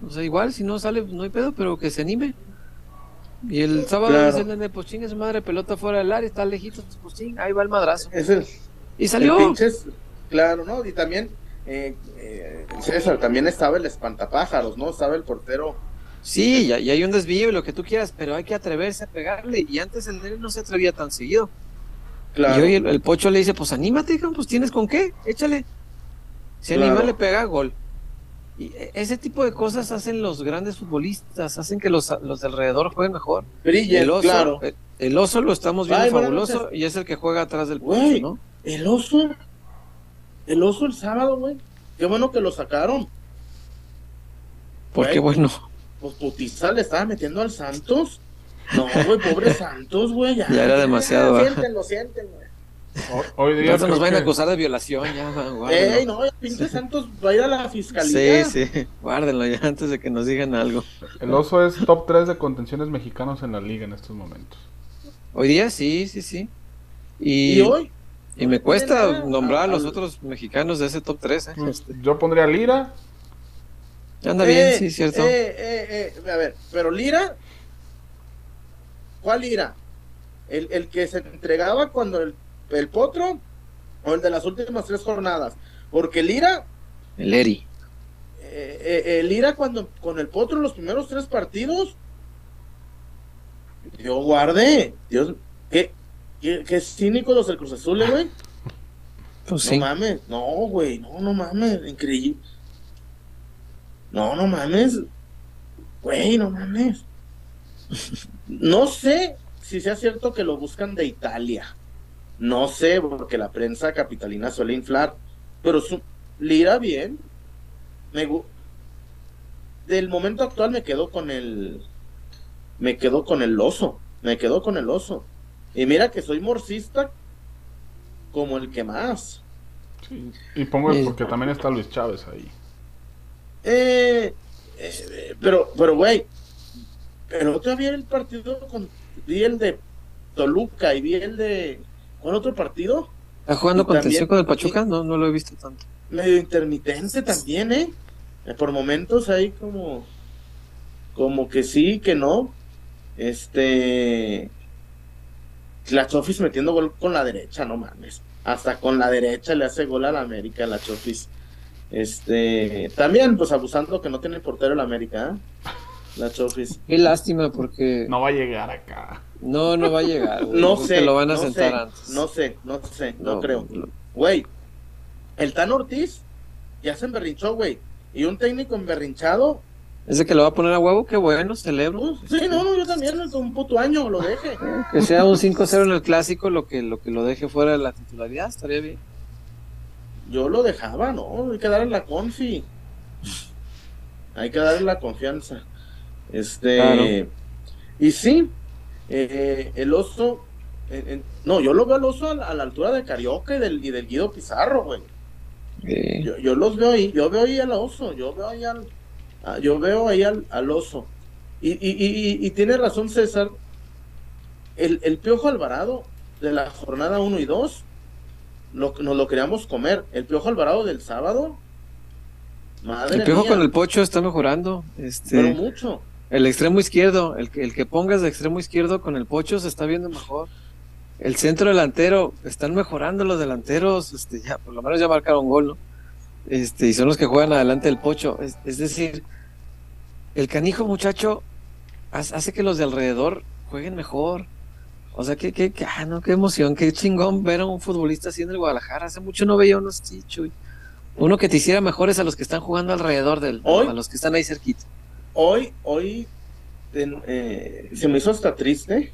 O sea, igual si no sale, no hay pedo, pero que se anime. Y el sábado Claro. dice el nene, pues chingue su madre, pelota fuera del área, está lejitos, pues ching, ahí va el madrazo. Es el, Y El salió. pinches, claro, ¿no? Y también, eh, eh, César, también estaba el espantapájaros, ¿no? Estaba el portero. Sí, ya hay un desvío y lo que tú quieras, pero hay que atreverse a pegarle. Y antes el nene no se atrevía tan seguido. Claro. Y hoy el, el pocho le dice, pues anímate, pues tienes con qué, échale. Si Claro. anima, le pega gol. Y e- ese tipo de cosas hacen los grandes futbolistas, hacen que los, los de alrededor jueguen mejor. El oso, claro. el, el oso lo estamos viendo Ay, fabuloso noches. y es el que juega atrás del Güey. pocho, ¿no? El oso. El oso el sábado, güey. Qué bueno que lo sacaron. Porque Güey. bueno, Pues putiza le estaba metiendo al Santos. No, güey, pobre Santos, güey. Ya, Ya era demasiado, ¿eh? Siéntenlo, siéntenlo. Ho- Hoy día se nos vayan a acusar de violación, ya, guárdenlo. Ey, no, el pinche Santos va a ir a la fiscalía. Sí, sí, guárdenlo ya antes de que nos digan algo. el oso es top 3 de contenciones mexicanos en la liga en estos momentos. Hoy día sí, sí, sí. Y, Y hoy. y me cuesta nombrar a los otros mexicanos de ese top 3. ¿eh? Yo pondría Lira, anda Eh, bien, sí, cierto. eh, eh, eh, a ver, pero Lira. ¿Cuál Lira? ¿El, el que se entregaba cuando el, el potro o el de las últimas tres jornadas? Porque Lira, El Eri. eh, eh, el Lira cuando con el potro en los primeros tres partidos, Dios guarde, Dios, qué, qué, qué cínico los del Cruz Azul, eh, güey. Pues No sí. mames, no, güey, no, no mames, increíble. No, no mames. Güey, no mames. No sé si sea cierto que lo buscan de Italia. No sé, porque la prensa capitalina suele inflar. Pero su, Lira bien. Me gu- Del momento actual me quedo con el. Me quedo con el oso. Me quedo con el oso. Y mira que soy morcista como el que más. Sí, Y pongo porque también está Luis Chávez ahí. Eh, Eh, pero, pero, güey, pero todavía el partido con, vi el de Toluca y vi el de, ¿cuál otro partido? ¿Está jugando contención con el Pachuca? No, no lo he visto tanto. Medio intermitente también, ¿eh? Eh, Por momentos ahí como, como que sí, que no. Este, la Chofis metiendo gol con la derecha, no mames. Hasta con la derecha le hace gol a la América, la Chofis. Este, también, pues abusando que no tiene portero la América, ¿eh? La Chofis. Qué lástima porque No va a llegar acá. no, no va a llegar. güey. No sé. que lo van a no sentar sé, antes. No sé, no sé, no, No, creo. no. Güey, el Tan Ortiz ya se emberrinchó, güey. Y un técnico emberrinchado, Ese que lo va a poner a huevo, qué bueno, celebro. pues, sí, no, no, yo también, un puto año lo deje. Que sea un 5-0 en el clásico, lo que, lo que lo deje fuera de la titularidad, estaría bien. Yo lo dejaba, ¿no? Hay que darle la confi. Hay que darle la confianza. Este. Claro. Y sí, eh, el oso. no, yo lo veo al oso a la, a la altura de Carioca y del, y del Guido Pizarro, güey. Yo, yo los veo ahí, yo veo ahí al oso, yo veo ahí al, a- yo veo ahí al, al oso. Y, y, y, y- y tiene razón César, el, el Piojo Alvarado de la jornada 1 y 2, lo, nos lo queríamos comer. El Piojo Alvarado del sábado, madre el piojo mía, con el pocho está mejorando. pero Este, mucho. el extremo izquierdo, el que, el que pongas de extremo izquierdo con el pocho se está viendo mejor. El centro delantero, están mejorando los delanteros, este, ya, por lo menos ya marcaron gol, ¿no? Este, y son los que juegan adelante del pocho. Es, es decir, el canijo muchacho hace que los de alrededor jueguen mejor. O sea, que, que, que- ah, no, qué emoción, qué chingón ver a un futbolista así en el Guadalajara. Hace mucho no veía uno así, Chuy. Uno que te hiciera mejores a los que están jugando alrededor del, Hoy- a los que están ahí cerquita. Hoy, hoy eh, se me hizo hasta triste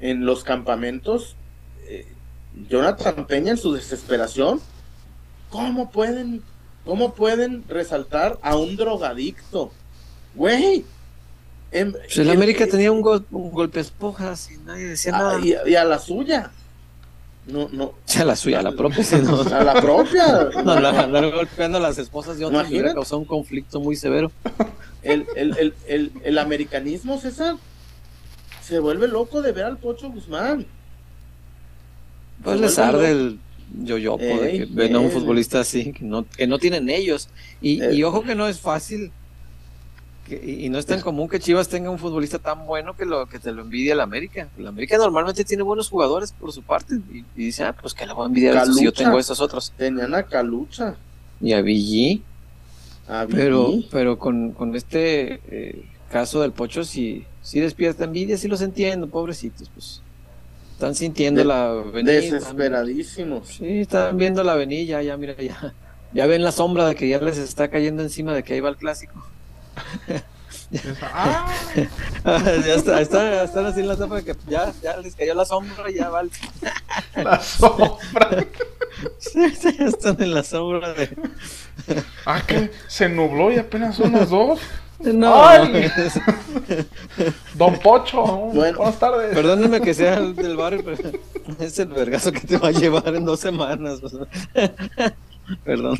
en los campamentos. eh, Jonathan Peña en su desesperación. ¿Cómo pueden, cómo pueden resaltar a un drogadicto? Güey. En- Pues el América tenía un, gol, un golpe esponjas y nadie decía nada. ah, y, y a la suya. No, no. a la suya, a la propia. A la propia. No, golpeando a las esposas de me hubiera causado un conflicto muy severo. El, el, el, el, el americanismo, César, se vuelve loco de ver al Pocho Guzmán. Pues les arde el yoyopo de que Ey, ven a un ey. futbolista así, que no, que no tienen ellos. Y, Eh. y ojo que no es fácil. Que- y y no es tan común que Chivas tenga un futbolista tan bueno que lo que te lo envidia el América. El América normalmente tiene buenos jugadores por su parte. Y, y dice, ah, pues que le voy a envidiar si yo tengo estos otros. Tenían a Calucha. Y a Villí. A Pero, pero con, con este eh, caso del Pocho, sí, sí despierta envidia, sí los entiendo, pobrecitos, pues. Están sintiendo De- la están- Desesperadísimos. Sí, están viendo la venir, ya, ya, mira, ya. Ya ven la sombra de que ya les está cayendo encima de que ahí va el clásico. Ah, ya está, está- están así en la sombra de que ya, ya les cayó la sombra, ya va. el- la sombra. Sí, sí, ya están en la sombra de. Ah, que se nubló y apenas son las dos. No, Ay. Don Pocho, Bueno. buenas tardes. Perdónenme que sea el del barrio, pero es el vergazo que te va a llevar en dos semanas. Perdón.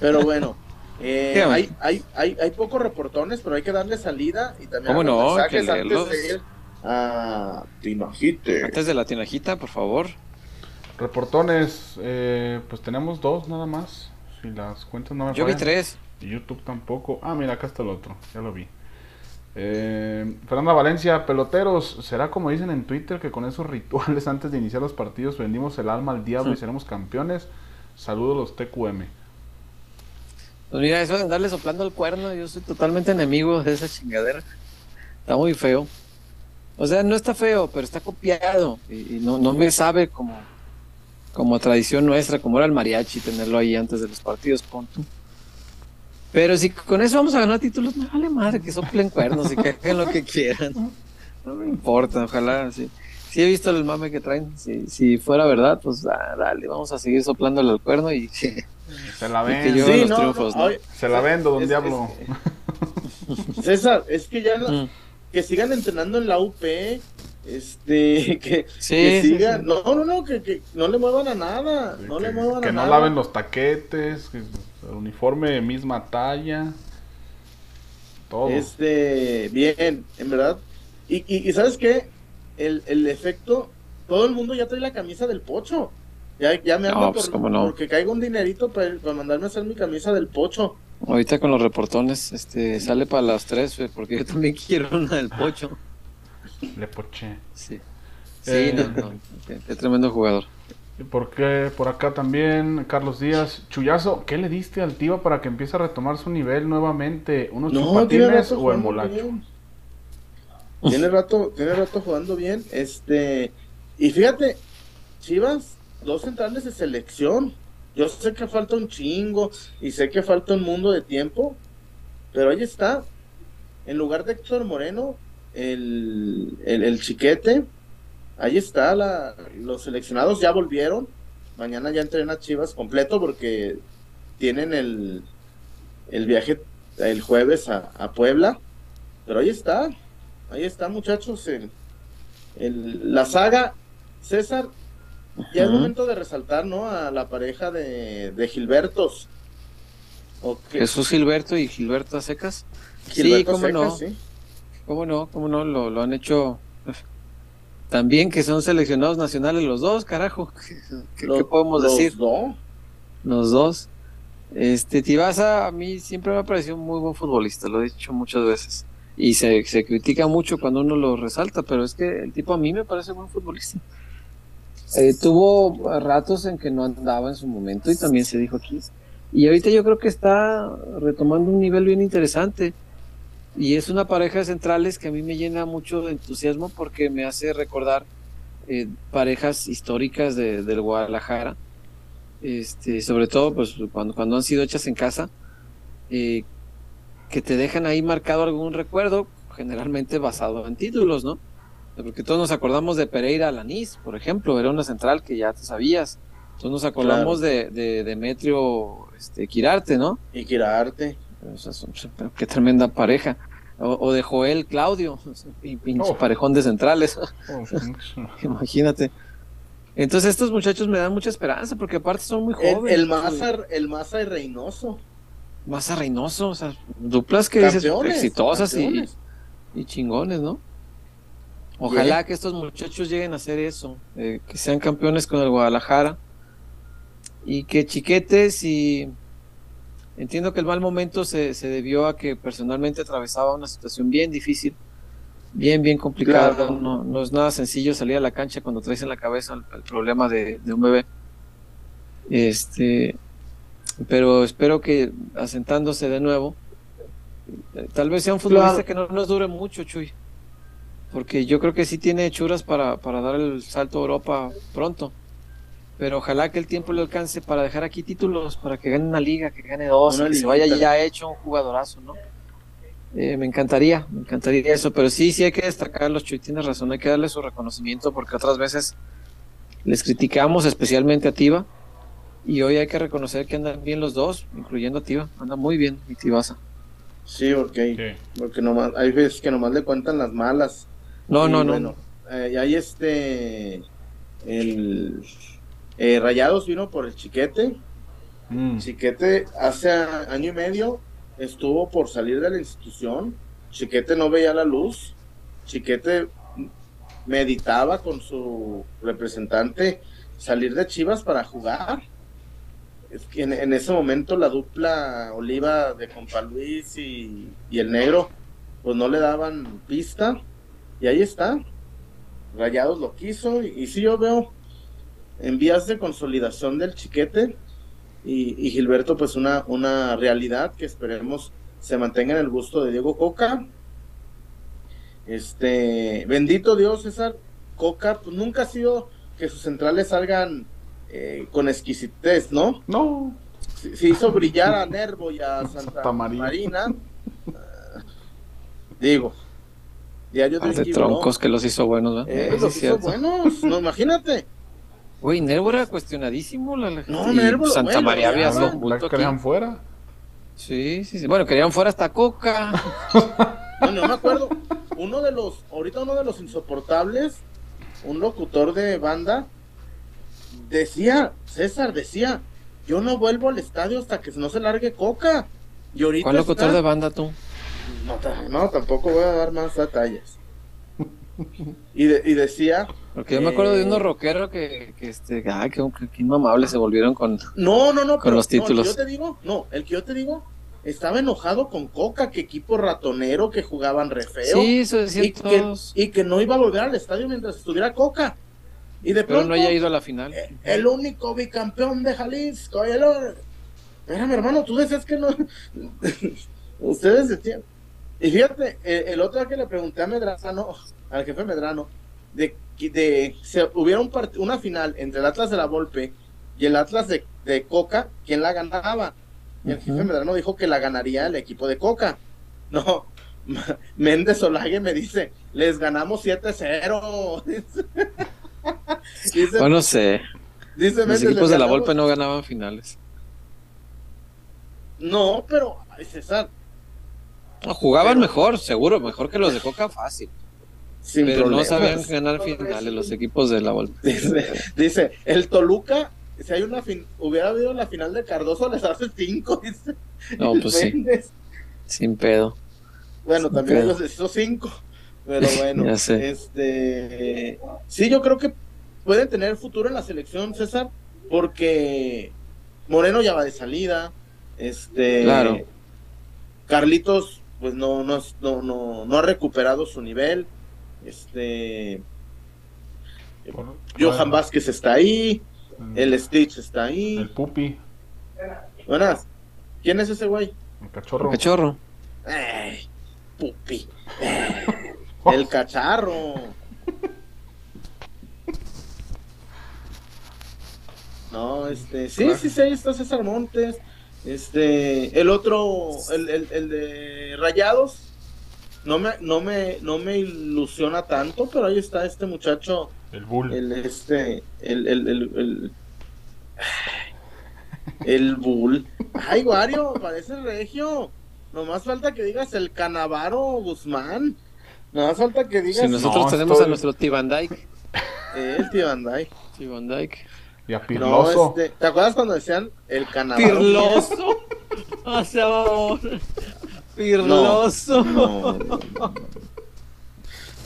Pero bueno, eh, hay, hay, hay, hay pocos reportones, pero hay que darle salida y también ¿Cómo no? Hay que mensajes antes leerlos. de ir a Tinajite. Antes de la tinajita, por favor. Reportones, eh, pues tenemos dos nada más. Si las cuentas no me Yo vi tres. Y YouTube tampoco. Ah, mira, acá está el otro. Ya lo vi. Eh, Fernanda Valencia, peloteros, ¿será como dicen en Twitter que con esos rituales antes de iniciar los partidos vendimos el alma al diablo y seremos campeones? Saludos los TQM. Pues mira, eso de andarle soplando el cuerno, yo soy totalmente enemigo de esa chingadera. Está muy feo. O sea, no está feo, pero está copiado. Y, no, no me sabe como, como tradición nuestra, como era el mariachi, tenerlo ahí antes de los partidos, punto. Pero si con eso vamos a ganar títulos, me vale madre que soplen cuernos y que hagan lo que quieran. No me importa, ojalá, sí. Sí he visto el mame que traen. Si, si fuera verdad, pues ah, dale, vamos a seguir soplándole el cuerno y que, Se la que vendo. Sí, los no, triunfos, no, ¿no? oye, Se la vendo, don es- Diablo. es- César, es que ya no- Mm. que sigan entrenando en la UP, este, que, Sí, que sigan, sí. no, no, no, que, que no le muevan a nada, no le que muevan que a no nada. laven los taquetes, que el uniforme de misma talla. Todo. Este, bien, en verdad. Y, y, y ¿sabes qué? El, el efecto, todo el mundo ya trae la camisa del pocho. Ya, ya me No, ando pues, cómo no. porque caiga un dinerito para, para mandarme a hacer mi camisa del pocho. Ahorita con los reportones, este, sale para las 3, güey, porque yo también quiero una del pocho. Le poché. Sí. Sí, Eh. no, no, qué, qué tremendo jugador. ¿Y por qué? Por acá también, Carlos Díaz. Chuyazo, ¿qué le diste al Tiva para que empiece a retomar su nivel nuevamente? ¿Unos No, chupatines o emolacho? bien. Tiene rato, tiene rato jugando bien. Este, y fíjate, Chivas, dos centrales de selección. Yo sé que falta un chingo y sé que falta un mundo de tiempo, pero ahí está. En lugar de Héctor Moreno, el, el, chiquete, ahí está. La, los seleccionados ya volvieron. Mañana ya entrena Chivas completo porque tienen el, el viaje el jueves a, a Puebla. Pero ahí está. Ahí está, muchachos. el- el- la saga, César, ya es momento de resaltar, ¿no? A la pareja de, de Gilbertos. O que- Jesús Gilberto y Gilberto Secas. sí, cómo Secas, no. sí. ¿Cómo no? ¿Cómo no? Lo, lo han hecho también que son seleccionados nacionales los dos, carajo. ¿Qué, Los- qué podemos los decir? dos. Los dos. Este, Tibasa a mí siempre me ha parecido un muy buen futbolista, lo he dicho muchas veces. Y se, se critica mucho cuando uno lo resalta, pero es que el tipo a mí me parece buen futbolista. Eh, tuvo ratos en que no andaba en su momento y también se dijo aquí. Y ahorita yo creo que está retomando un nivel bien interesante. Y es una pareja de centrales que a mí me llena mucho de entusiasmo porque me hace recordar eh, parejas históricas de, del Guadalajara este, sobre todo pues cuando, cuando han sido hechas en casa, eh, que te dejan ahí marcado algún recuerdo, generalmente basado en títulos, ¿no? Porque todos nos acordamos de Pereira Lanís, por ejemplo, era una central que ya te sabías. Todos nos acordamos de, de Demetrio este, Quirarte, ¿no? Y Quirarte. O sea, son- pero qué tremenda pareja. O, o de Joel Claudio, pin- pinche Oh. parejón de centrales. Oh. Imagínate. Entonces estos muchachos me dan mucha esperanza porque aparte son muy El, jóvenes. el Maza, el Maza y Reynoso. Más a Reynoso, o sea, duplas que dices Campeones, exitosas y, y chingones, ¿no? Ojalá que estos muchachos lleguen a hacer eso, eh, que sean campeones con el Guadalajara y que Chiquetes y entiendo que el mal momento se, se debió a que personalmente atravesaba una situación bien difícil, bien, bien complicada. Claro. No, no es nada sencillo salir a la cancha cuando traes en la cabeza el, el problema de, de un bebé. Este, pero espero que asentándose de nuevo, eh, tal vez sea un futbolista Claro. que no nos dure mucho, Chuy. Porque yo creo que sí tiene hechuras para, para dar el salto a Europa pronto. Pero ojalá que el tiempo le alcance para dejar aquí títulos, para que gane una liga, que gane dos, Una que se vaya ya hecho un jugadorazo, ¿no? Eh, me encantaría, me encantaría eso, pero sí, sí hay que destacarlos, Chuy, tienes razón, hay que darle su reconocimiento porque otras veces les criticamos, especialmente a Tiva, y hoy hay que reconocer que andan bien los dos, incluyendo a Tiva, anda muy bien mi Tivasa. Sí, porque, Sí. porque nomás, hay veces que nomás le cuentan las malas. No, Y no, no, eh, y ahí este. El. eh, Rayados vino por el chiquete. Mm. Chiquete hace año y medio estuvo por salir de la institución. Chiquete no veía la luz. Chiquete meditaba con su representante salir de Chivas para jugar. Es que en, en ese momento la dupla Oliva de Compa Luis y, y el negro pues no le daban pista y ahí está. Rayados lo quiso y, y sí yo veo en vías de consolidación del chiquete y, y Gilberto pues una, una realidad que esperemos se mantenga en el gusto de Diego Coca. Este, bendito Dios, César, Coca pues, nunca ha sido que sus centrales salgan eh, con exquisitez, ¿no? No. Se, se hizo brillar a Nervo y a Santa, Santa Marina. Marina. Digo, diario de troncos que los hizo buenos, ¿verdad? eh, Sí, los es hizo cierto. buenos, no, imagínate. Güey, Nervo era cuestionadísimo. La, la- No, Nervo, Santa bueno, María había sido un bulto querían fuera. Sí, sí, sí. Bueno, querían fuera hasta Coca. No, no me acuerdo. Uno de los, ahorita uno de los insoportables, un locutor de banda, decía, César decía, yo no vuelvo al estadio hasta que no se largue Coca. Y ahorita ¿Cuál locutor está- de banda tú? No, no, tampoco voy a dar más detalles. Y, de- y decía. Porque yo me acuerdo de unos rockeros que, que este, qué, qué inmamables se volvieron con. No, no, no, Con pero los no, el títulos. que yo te digo, no, el que yo te digo estaba enojado con Coca, que equipo ratonero, que jugaban re feo. Sí, eso y decían que, y que no iba a volver al estadio mientras estuviera Coca. Y de Pero pronto, no haya ido a la final. eh, el único bicampeón de Jalisco, y el Espérame, hermano, tú decías que no. Ustedes decían. Y fíjate, eh, el otro que le pregunté a Medrano, al jefe Medrano, de que de, se hubiera un part- una final entre el Atlas de la Volpe y el Atlas de, de Coca, ¿quién la ganaba? Y el jefe. Medrano dijo que la ganaría el equipo de Coca. No, Méndez Olague me dice, les ganamos 7-0. dice, Bueno, no sé. dice Los Méndez, equipos "Les de la ganamos". Volpe no ganaban finales. No, pero, César, No, jugaban Pero- mejor, seguro, mejor que los de Coca fácil. sin pero no sabían ganar finales los equipos de la Volpe. Dice, dice, el Toluca, si hay una fin, hubiera habido la final de Cardoso, les hace 5, dice. No, pues sí, sin pedo. Bueno, Sin también pedo. los hizo 5. Pero bueno, Ya sé. este sí, yo creo que pueden tener futuro en la selección, César, porque Moreno ya va de salida. Este Claro. Carlitos, pues no, no, no, no, no ha recuperado su nivel. Este Johan Vázquez está ahí, el, el Stitch está el ahí. pupi, Buenas. ¿Quién es ese güey? el cachorro. Cachorro. Ay, pupi. El cacharro. No, este, sí, sí, sí, ahí está César Montes. Este, el otro, el, el, el de Rayados, no me, no me, no me ilusiona tanto, pero ahí está este muchacho, El bull. el este, el, el, el, el, el Bull. Ay, Wario, parece regio. Nomás falta que digas el Canavaro Guzmán. Nomás falta que digas Si nosotros No, tenemos a nuestro Dyke. el tío Bandai. Y a No, Pirloso. este, ¿te acuerdas cuando decían el Canavaro? Pirloso. O sea, favor. Pirloso. No, no, no.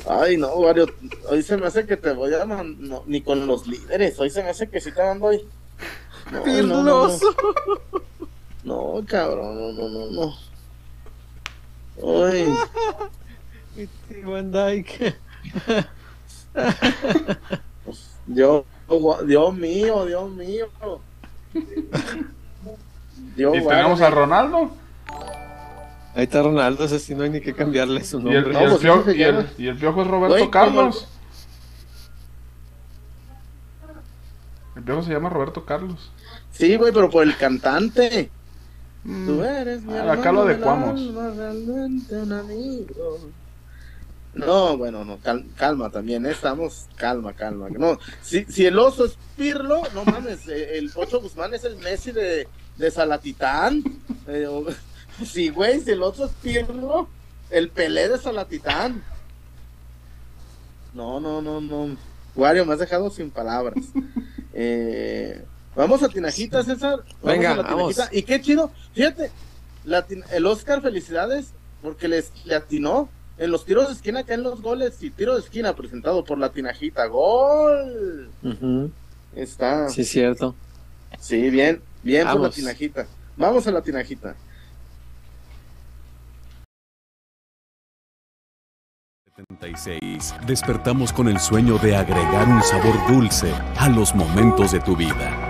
Ay, no, Wario, hoy se me hace que te voy a no, ni con los líderes, hoy se me hace que sí te mando hoy. No, no, no, no. Pirloso. No, cabrón, no, no, no, no. Ay, T-Van Dyke. Dios, Dios mío, Dios mío. Dios, y tenemos a Ronaldo. Ahí está Ronaldo, ese sí no hay ni que cambiarle su Y el, nombre. y el No, pues y el- y el piojo es Roberto Carlos. El piojo se llama Roberto Carlos. Sí, güey, pero por el cantante. Mm. Tú eres mi Ah, acá lo adecuamos. alma, realmente un amigo. No, bueno, no, cal- calma también, eh, estamos, calma, calma. No, si, si el oso es Pirlo, no mames, eh, el Pocho Guzmán es el Messi de, de Salatitán. Eh, o- sí, güey, si el oso es Pirlo, el Pelé de Salatitán. No, no, no, no. Wario, me has dejado sin palabras. Eh, vamos a Tinajita, César. Vamos Venga, a la vamos. Y qué chido. Fíjate, la el Oscar, felicidades, porque les, le atinó en los tiros de esquina, acá en los goles y tiro de esquina presentado por la Tinajita. ¡Gol! Está. Sí, es cierto. Sí, bien, bien por la. Tinajita. Vamos a la Tinajita. 76. Despertamos con el sueño de agregar un sabor dulce a los momentos de tu vida.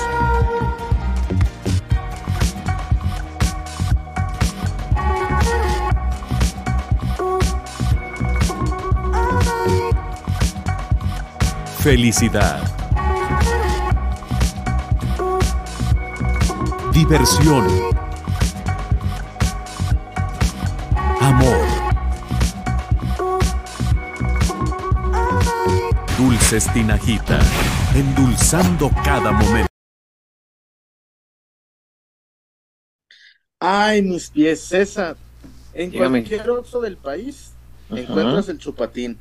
Felicidad. Diversión. Amor. Dulces Tinajita, endulzando cada momento. Ay, mis pies, César. En Dígame. cualquier otro del país Ajá. encuentras el chupatín.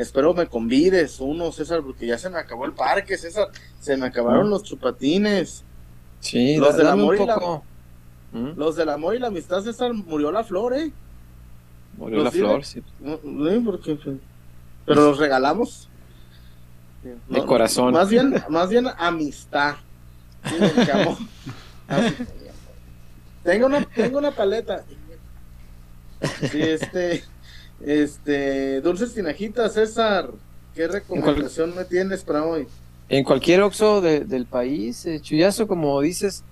Espero me convides uno, César, porque ya se me acabó el parque, César. Se me acabaron los chupatines. Sí, Los del amor un y la- poco. ¿Mm? Los del amor y la amistad, César, murió la flor, ¿eh? Murió los la diré. flor, sí. No, no, porque, pero los regalamos. De corazón. Más bien, más bien amistad. Sí, amor. Así. Tengo una, tengo una paleta. Sí, este, este, dulces tinajitas, César. ¿Qué recomendación me tienes para hoy? En cualquier Oxxo de- del país, eh, Chuyazo, como dices,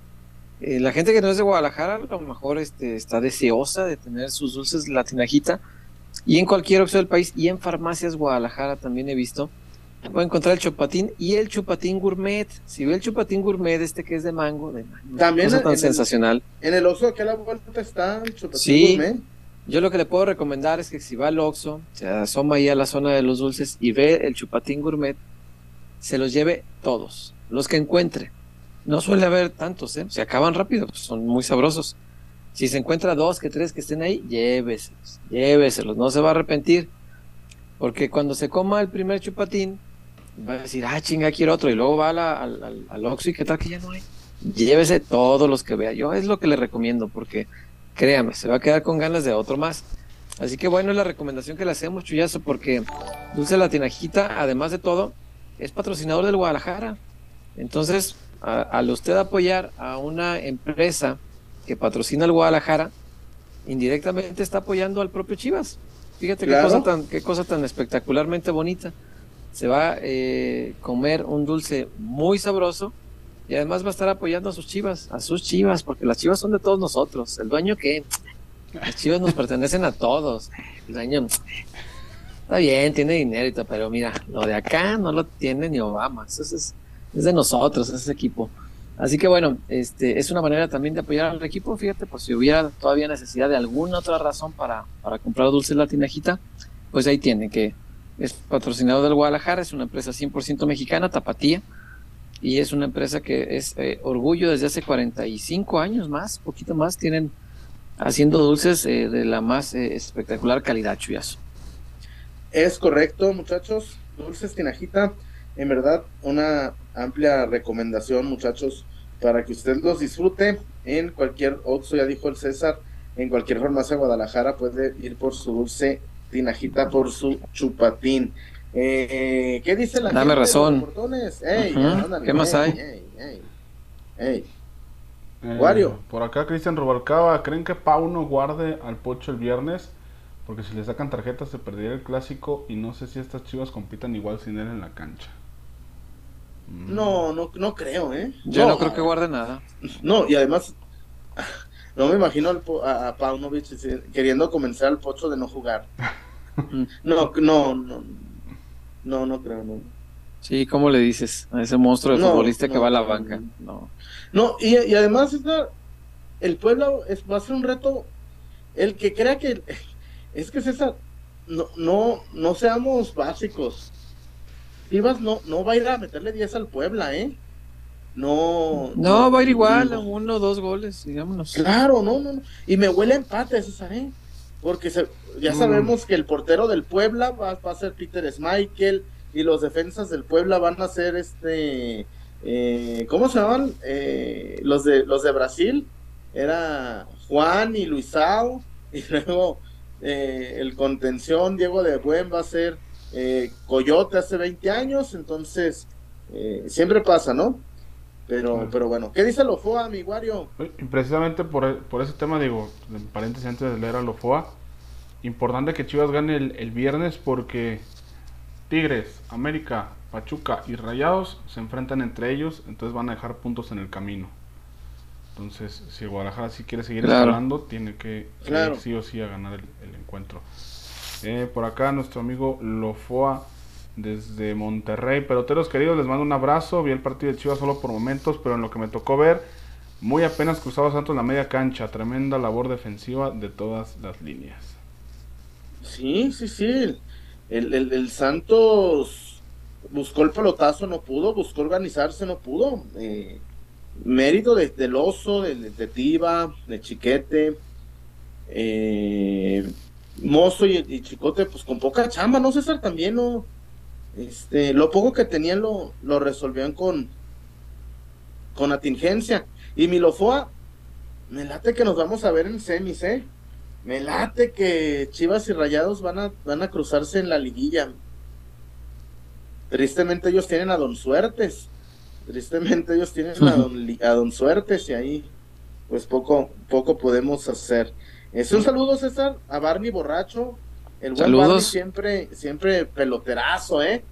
eh, la gente que no es de Guadalajara a lo mejor este, está deseosa de tener sus dulces la tinajita. Y en cualquier Oxxo del país y en farmacias Guadalajara también he visto. Puede encontrar el chupatín y el chupatín gourmet. Si ve el chupatín gourmet, este que es de mango, de mango, También cosa tan en el- sensacional. En el oso de aquella vuelta está el chupatín Sí. gourmet. Yo lo que le puedo recomendar es que si va al Oxxo, se asoma ahí a la zona de los dulces y ve el chupatín gourmet, se los lleve todos, los que encuentre. No suele haber tantos, ¿eh? Se acaban rápido, pues son muy sabrosos. Si se encuentra dos, que tres que estén ahí, lléveselos, lléveselos, no se va a arrepentir. Porque cuando se coma el primer chupatín, va a decir, ah, chinga, quiero otro. Y luego va al, al, al Oxxo y qué tal que ya no hay. Llévese todos los que vea. Yo es lo que le recomiendo, porque créame, se va a quedar con ganas de otro más. Así que bueno, es la recomendación que le hacemos, Chuyazo, porque Dulce La Tinajita, además de todo, es patrocinador del Guadalajara. Entonces, a- al usted apoyar a una empresa que patrocina el Guadalajara, indirectamente está apoyando al propio Chivas. Fíjate Claro. qué, cosa tan, qué cosa tan espectacularmente bonita. Se va a eh, comer un dulce muy sabroso y además va a estar apoyando a sus chivas, a sus chivas, porque las chivas son de todos nosotros. El dueño que las chivas nos pertenecen a todos. El dueño está bien, tiene dinero y todo, pero mira, lo de acá no lo tiene ni Obama. Eso es, es de nosotros, ese equipo. Así que bueno, este es una manera también de apoyar al equipo. Fíjate, pues si hubiera todavía necesidad de alguna otra razón para, para comprar dulces la tinajita, pues ahí tiene que es patrocinador del Guadalajara, es una empresa 100% mexicana, tapatía, y es una empresa que es eh, orgullo desde hace 45 años más, poquito más, tienen haciendo dulces eh, de la más eh, espectacular calidad, chuyazo. Es correcto, muchachos. Dulces Tinajita, en verdad, una amplia recomendación, muchachos, para que usted los disfrute en cualquier Oxxo, ya dijo el César, en cualquier farmacia de Guadalajara puede ir por su dulce Tinajita, por su chupatín. Eh, ¿Qué dice la Dame gente de los razón. portones? Ey, Ujú. ándale, ¿Qué más ey, hay? ey, ey, ey. Eh, Wario. Por acá Cristian Rubalcaba, ¿creen que Pau no guarde al Pocho el viernes? Porque si le sacan tarjetas se perdería el clásico y no sé si estas chivas compitan igual sin él en la cancha. Mm. No, no, no creo, ¿eh? Yo no, creo que guarde nada. No, y además, no me imagino al Po- a, a Paunovic dice- queriendo convencer al Pocho de no jugar. No, no, no, no, no creo, no. Sí, ¿cómo le dices a ese monstruo de No, futbolista que va a la banca? no. No. Y, y además esta- el pueblo es, va a ser un reto, el que crea que, es que César, no, no, no seamos básicos. Chivas no, no va a ir a meterle 10 al Puebla, ¿eh? No. No, va a ir igual, no. uno o dos goles, digámonos. Claro, no, no, no. Y me huele a empate, César, ¿eh? Porque se- ya Mm. sabemos que el portero del Puebla va, va a ser Peter Schmeichel y los defensas del Puebla van a ser este. eh, ¿Cómo se llaman? Eh, los, de, los de Brasil. Era Juan y Luisao. Y luego eh, el contención Diego de Buen va a ser eh, Coyote hace 20 años. Entonces, eh, siempre pasa, ¿no? Pero, pero bueno, ¿qué dice Lofoa, mi Wario? Y precisamente por, e- por ese tema, digo, en paréntesis antes de leer a Lofoa, importante que Chivas gane el, el viernes porque Tigres, América, Pachuca y Rayados se enfrentan entre ellos, entonces van a dejar puntos en el camino. Entonces, si Guadalajara sí quiere seguir Claro. escalando, tiene que que Claro. ir sí o sí a ganar el, el encuentro. Eh, por acá nuestro amigo Lofoa desde Monterrey. Peloteros queridos, les mando un abrazo. Vi el partido de Chivas solo por momentos, pero en lo que me tocó ver, muy apenas cruzaba Santos la media cancha. Tremenda labor defensiva de todas las líneas. Sí, sí, sí. El, el, el Santos buscó el pelotazo, no pudo, buscó organizarse, no pudo. Eh, mérito de, del oso, de, de, de Tiva, de Chiquete, eh, Mozo y, y Chicote, pues con poca chamba, ¿no, César? También no. Este, lo poco que tenían lo, lo resolvían con, con atingencia. Y Milofoa, me late que nos vamos a ver en semis, ¿eh? Me late que Chivas y Rayados van a, van a cruzarse en la liguilla. Tristemente ellos tienen a Don Suertes. Tristemente ellos tienen a Don, Li- a don Suertes y ahí pues poco, poco podemos hacer. Es un saludo, César, a Barney Borracho. El buen Saludos. Barney siempre, siempre peloterazo, ¿eh?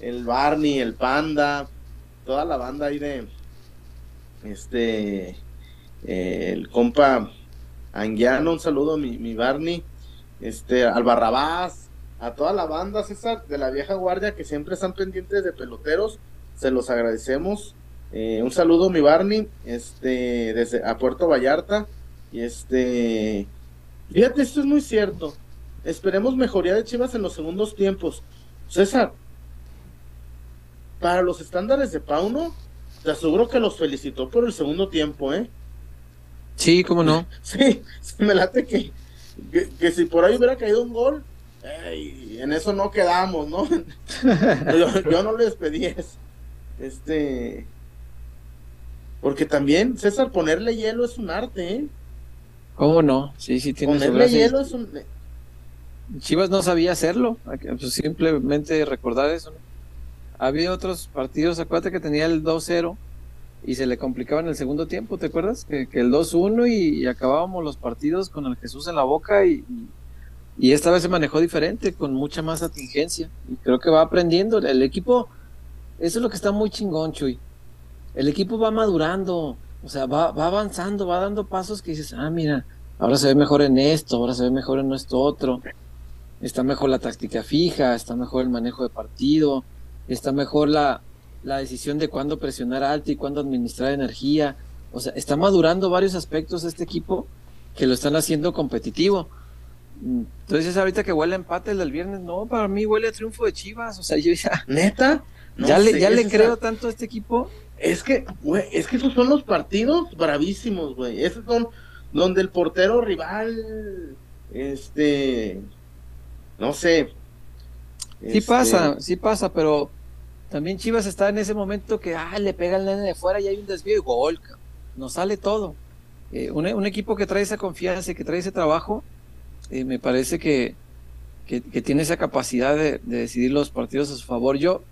El Barney, el Panda, toda la banda ahí de este eh, el compa Anguiano, un saludo mi, mi Barney, este, al Barrabás, a toda la banda, César, de la vieja guardia que siempre están pendientes de peloteros, se los agradecemos. Eh, un saludo mi Barney, este, desde a Puerto Vallarta, y este, fíjate, esto es muy cierto. Esperemos mejoría de Chivas en los segundos tiempos. César, para los estándares de Pauno, te aseguro que los felicitó por el segundo tiempo, ¿eh? Sí, cómo no. Sí, me late que, que, que si por ahí hubiera caído un gol, en eso no quedamos, ¿no? yo, yo no les pedí eso. Este. Porque también, César, ponerle hielo es un arte, ¿eh? ¿Cómo no? Sí, sí, tiene Ponerle hielo es un. Chivas no sabía hacerlo. Pues simplemente recordar eso. ¿no? Había otros partidos, acuérdate que tenía el 2-0 y se le complicaba en el segundo tiempo, ¿te acuerdas? Que, el 2-1 y, acabábamos los partidos con el Jesús en la boca y, esta vez se manejó diferente, con mucha más atingencia. Y creo que va aprendiendo. El equipo, eso es lo que está muy chingón, Chuy. El equipo va madurando, o sea, va, va avanzando, va dando pasos que dices, ah, mira, ahora se ve mejor en esto, ahora se ve mejor en esto otro. Está mejor la táctica fija, está mejor el manejo de partido, está mejor la, la decisión de cuándo presionar alto y cuándo administrar energía. O sea, está madurando varios aspectos este equipo que lo están haciendo competitivo. Entonces, ahorita que huele a empate el del viernes, no, para mí huele a triunfo de Chivas. O sea, yo ya, ¿Neta? No ya, le, ya le creo tanto a este equipo. Es que, güey, es que esos son los partidos bravísimos, güey. Esos son donde el portero rival, este, no sé. Sí este, pasa, sí pasa, pero también Chivas está en ese momento que ah, le pega el nene de fuera y hay un desvío y gol. Nos sale todo. Eh, un, un equipo que trae esa confianza y que trae ese trabajo, eh, me parece que, que, que tiene esa capacidad de, de decidir los partidos a su favor. Yo,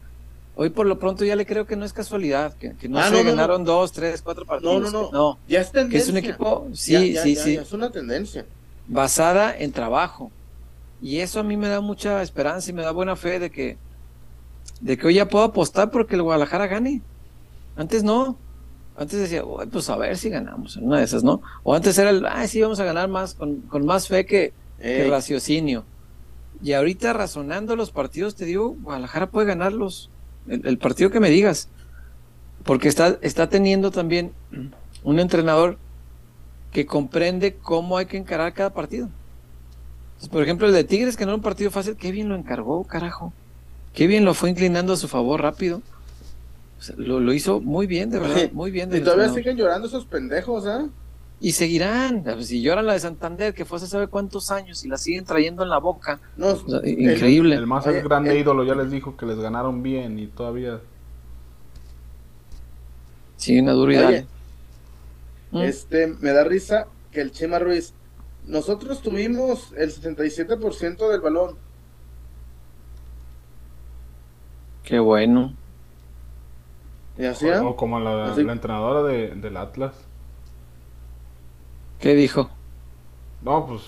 hoy por lo pronto ya le creo que no es casualidad, que, que no Ah, se no, no, no. ganaron dos, tres, cuatro partidos. no, no. que no, Ya es tendencia. que es un equipo, sí, Ya, ya, sí, ya, sí, es una tendencia. basada en trabajo. Y eso a mí me da mucha esperanza y me da buena fe de que, de que hoy ya puedo apostar porque el Guadalajara gane. Antes no. Antes decía, "Uy, pues a ver si ganamos una de esas, ¿no? O antes era el, ah, sí, vamos a ganar más, con, con más fe que, raciocinio. Y ahorita razonando los partidos, te digo, Guadalajara puede ganarlos. El, el partido que me digas. Porque está, está teniendo también un entrenador que comprende cómo hay que encarar cada partido. Entonces, por ejemplo, el de Tigres, que no era un partido fácil, qué bien lo encargó, carajo. Qué bien lo fue inclinando a su favor rápido. O sea, lo, lo hizo muy bien, de verdad, muy bien. Y todavía siguen llorando esos pendejos, ¿ah? Y seguirán. Pues, Si lloran la de Santander, que fue hace sabe cuántos años, y la siguen trayendo en la boca. No, O sea, increíble. El más Oye, grande eh. ídolo ya les dijo que les ganaron bien y todavía. Siguen a duro y Oye, dale. Mm. Este, me da risa que el Chema Ruiz, nosotros tuvimos el 77% del balón. Qué bueno. ¿Y así? O como la, Así. la entrenadora de, del Atlas. ¿Qué dijo? No, pues.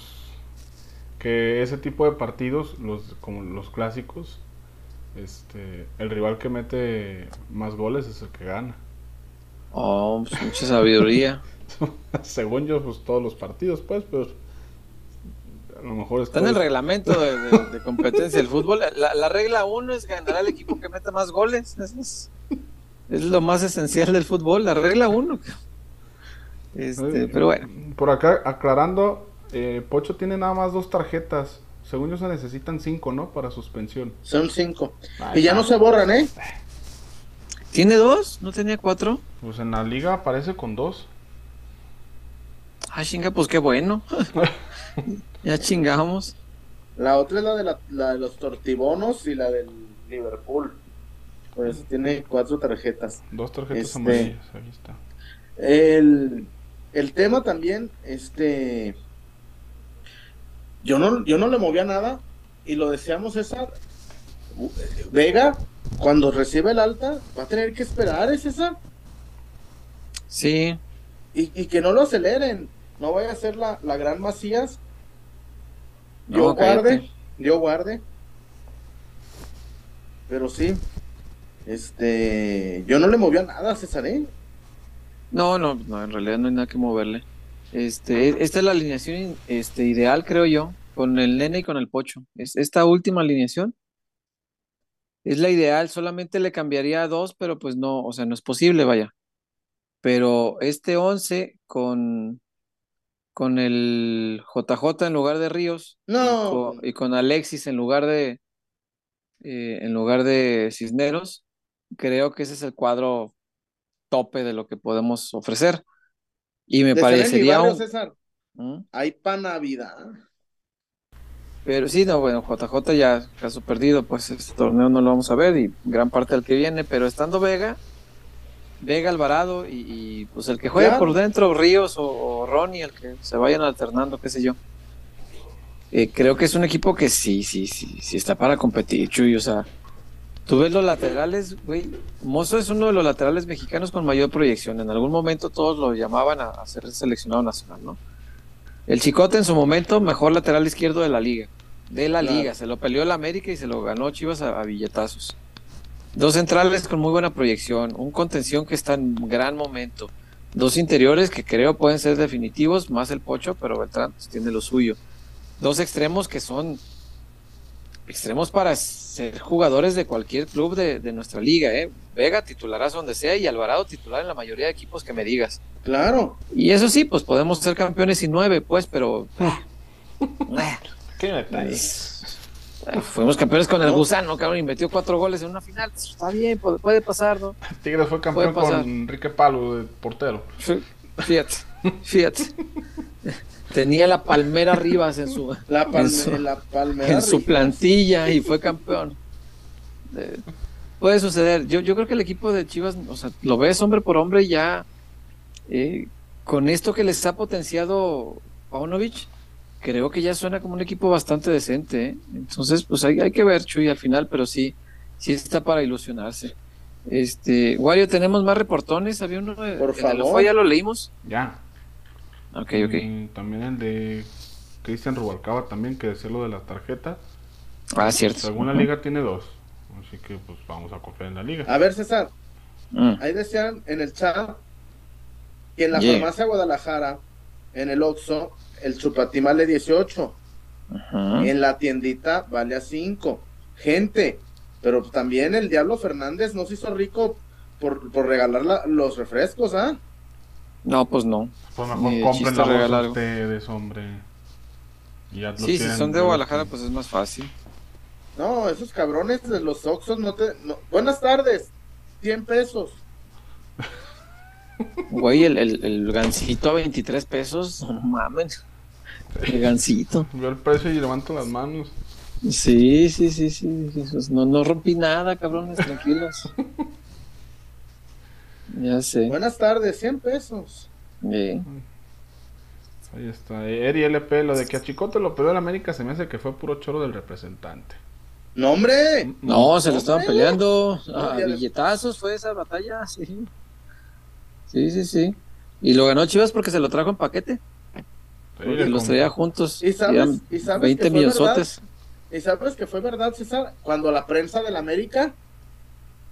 que ese tipo de partidos, los como los clásicos, este, el rival que mete más goles es el que gana. Oh, pues, mucha sabiduría. Según yo, pues todos los partidos, pues, pero a lo mejor Está en el reglamento de, de- de competencia del fútbol. La, la regla uno es ganar al equipo que meta más goles. Eso es, es lo más esencial del fútbol, la regla uno. Este, pero bueno, Por acá, aclarando, eh, Pocho tiene nada más dos tarjetas. Según yo se necesitan cinco, ¿no? Para suspensión. Son cinco. Ahí Y ya no se borran, ¿eh? ¿tiene dos? ¿No tenía cuatro? Pues en la liga aparece con dos. Ah, chinga, pues qué bueno. ya chingamos. La otra es la de, la, la de los tortibonos y la del Liverpool. Por eso tiene cuatro tarjetas. Dos tarjetas Este- amarillas, ahí está. El, el tema también, este. Yo no, yo no le movía nada y lo deseamos César. Vega, cuando recibe el alta, va a tener que esperar, ¿eh, César? Sí, Y, y que no lo aceleren. No vaya a ser la, la gran Macías. Yo guarde, yo guarde. Pero sí, este, yo no le movía nada a César, ¿eh? No, no, no, en realidad no hay nada que moverle. Este, esta es la alineación este, ideal, creo yo, con el nene y con el pocho. Es, esta última alineación es la ideal, solamente le cambiaría a dos, pero pues no, o sea, no es posible, vaya. Pero este 11 con, con el JJ en lugar de Ríos y No. con, y con Alexis en lugar de eh, en lugar de Cisneros, creo que ese es el cuadro tope de lo que podemos ofrecer. Y me parecería Barrio, un... César, ¿Mm? hay para Navidad. Pero sí, no, bueno, JJ ya caso perdido, pues este torneo no lo vamos a ver y gran parte del que viene, pero estando Vega, Vega Alvarado y, y, pues el que juegue Claro. por dentro, Ríos o, o Ronnie, el que se vayan alternando, qué sé yo. Eh, creo que es un equipo que sí, sí, sí, sí está para competir, Chuy, o sea, tú ves los laterales, güey, Mozo es uno de los laterales mexicanos con mayor proyección, en algún momento todos lo llamaban a, a ser seleccionado nacional, ¿no? El Chicote en su momento, mejor lateral izquierdo de la liga. De la Claro. liga. Se lo peleó el América y se lo ganó Chivas a, a billetazos. Dos centrales con muy buena proyección. Un contención que está en gran momento. Dos interiores que creo pueden ser definitivos, más el Pocho, pero Beltrán pues, tiene lo suyo. Dos extremos que son extremos para ser jugadores de cualquier club de, de nuestra liga. ¿eh? Vega titularás donde sea y Alvarado titular en la mayoría de equipos que me digas. Claro. Y eso sí, pues podemos ser campeones sin nueve, pues, pero. ¿Qué detalle? Pues, fuimos campeones con el gusano, cabrón, y metió cuatro goles en una final. Pues, Está bien, puede, puede pasar, ¿no? Tigres fue campeón con Enrique Palo de portero. Fíjate, fíjate. Tenía la palmera Rivas en su, La, palme, en su, la palmera. en su plantilla y fue campeón. Eh, puede suceder. Yo, yo creo que el equipo de Chivas, o sea, lo ves hombre por hombre ya. eh, con esto que les ha potenciado Paunovic, creo que ya suena como un equipo bastante decente. ¿eh? Entonces, pues hay, hay que ver, Chuy, al final, pero sí, sí está para ilusionarse. Este, Wario, tenemos más reportones. Había uno de, Por de favor. Ya lo leímos. Ya. Ok, ok. Y también el de Cristian Rubalcaba también, que decía lo de la tarjeta. Ah, cierto. Según la liga tiene dos. Así que pues vamos a confiar en la liga. A ver, César, Mm. ahí decían en el chat que en la Yeah. farmacia Guadalajara, en el Oxxo, el chupatín vale 18. Ajá. En la tiendita vale a 5. Gente, pero también el Diablo Fernández no se hizo rico por, por regalar la- los refrescos, ¿ah? No, pues no. Pues mejor compren la regalar ustedes, hombre. Y ya lo Sí, si son de Guadalajara, pues es más fácil. No, esos cabrones de los Oxxos no te... no- Buenas tardes, 100 pesos. Güey, el, el, el gancito a 23 pesos, no mames. El gancito. Veo el precio y levanto las manos. Sí, sí, sí, sí. Jesús, No, no rompí nada, cabrones, tranquilos. Ya sé. Buenas tardes, 100 pesos. Eh, Ahí está. Eri LP, lo de que a Chicote lo perdió el América se me hace que fue puro choro del representante. No, hombre. No, se lo estaban peleando. A billetazos fue esa batalla, sí. Sí, sí, sí. Y lo ganó Chivas porque se lo trajo en paquete. Porque los traía juntos. ¿Y sabes, y sabes 20 que fue millonzotes. ¿Y sabes que fue verdad, César? Cuando la prensa del América,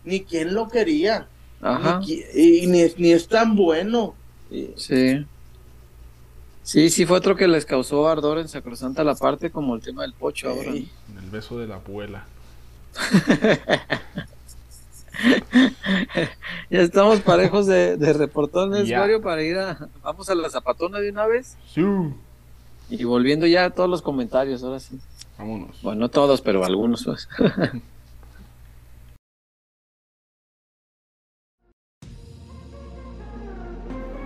ni quien lo quería. Ajá. Ni, y ni, ni es tan bueno. Sí. Sí, sí, fue otro que les causó ardor en Sacrosanta la parte, como el tema del pocho ahora. Ey. El beso de la abuela. Ya estamos parejos de, de reportones, Ya. Mario, para ir a. Vamos a la zapatona de una vez. Sí. Y volviendo ya a todos los comentarios, ahora sí. Vámonos. Bueno, no todos, pero algunos. Pues.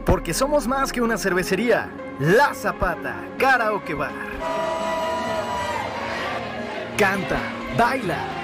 Porque somos más que una cervecería. La Zapata, Karaoke Bar. Canta, baila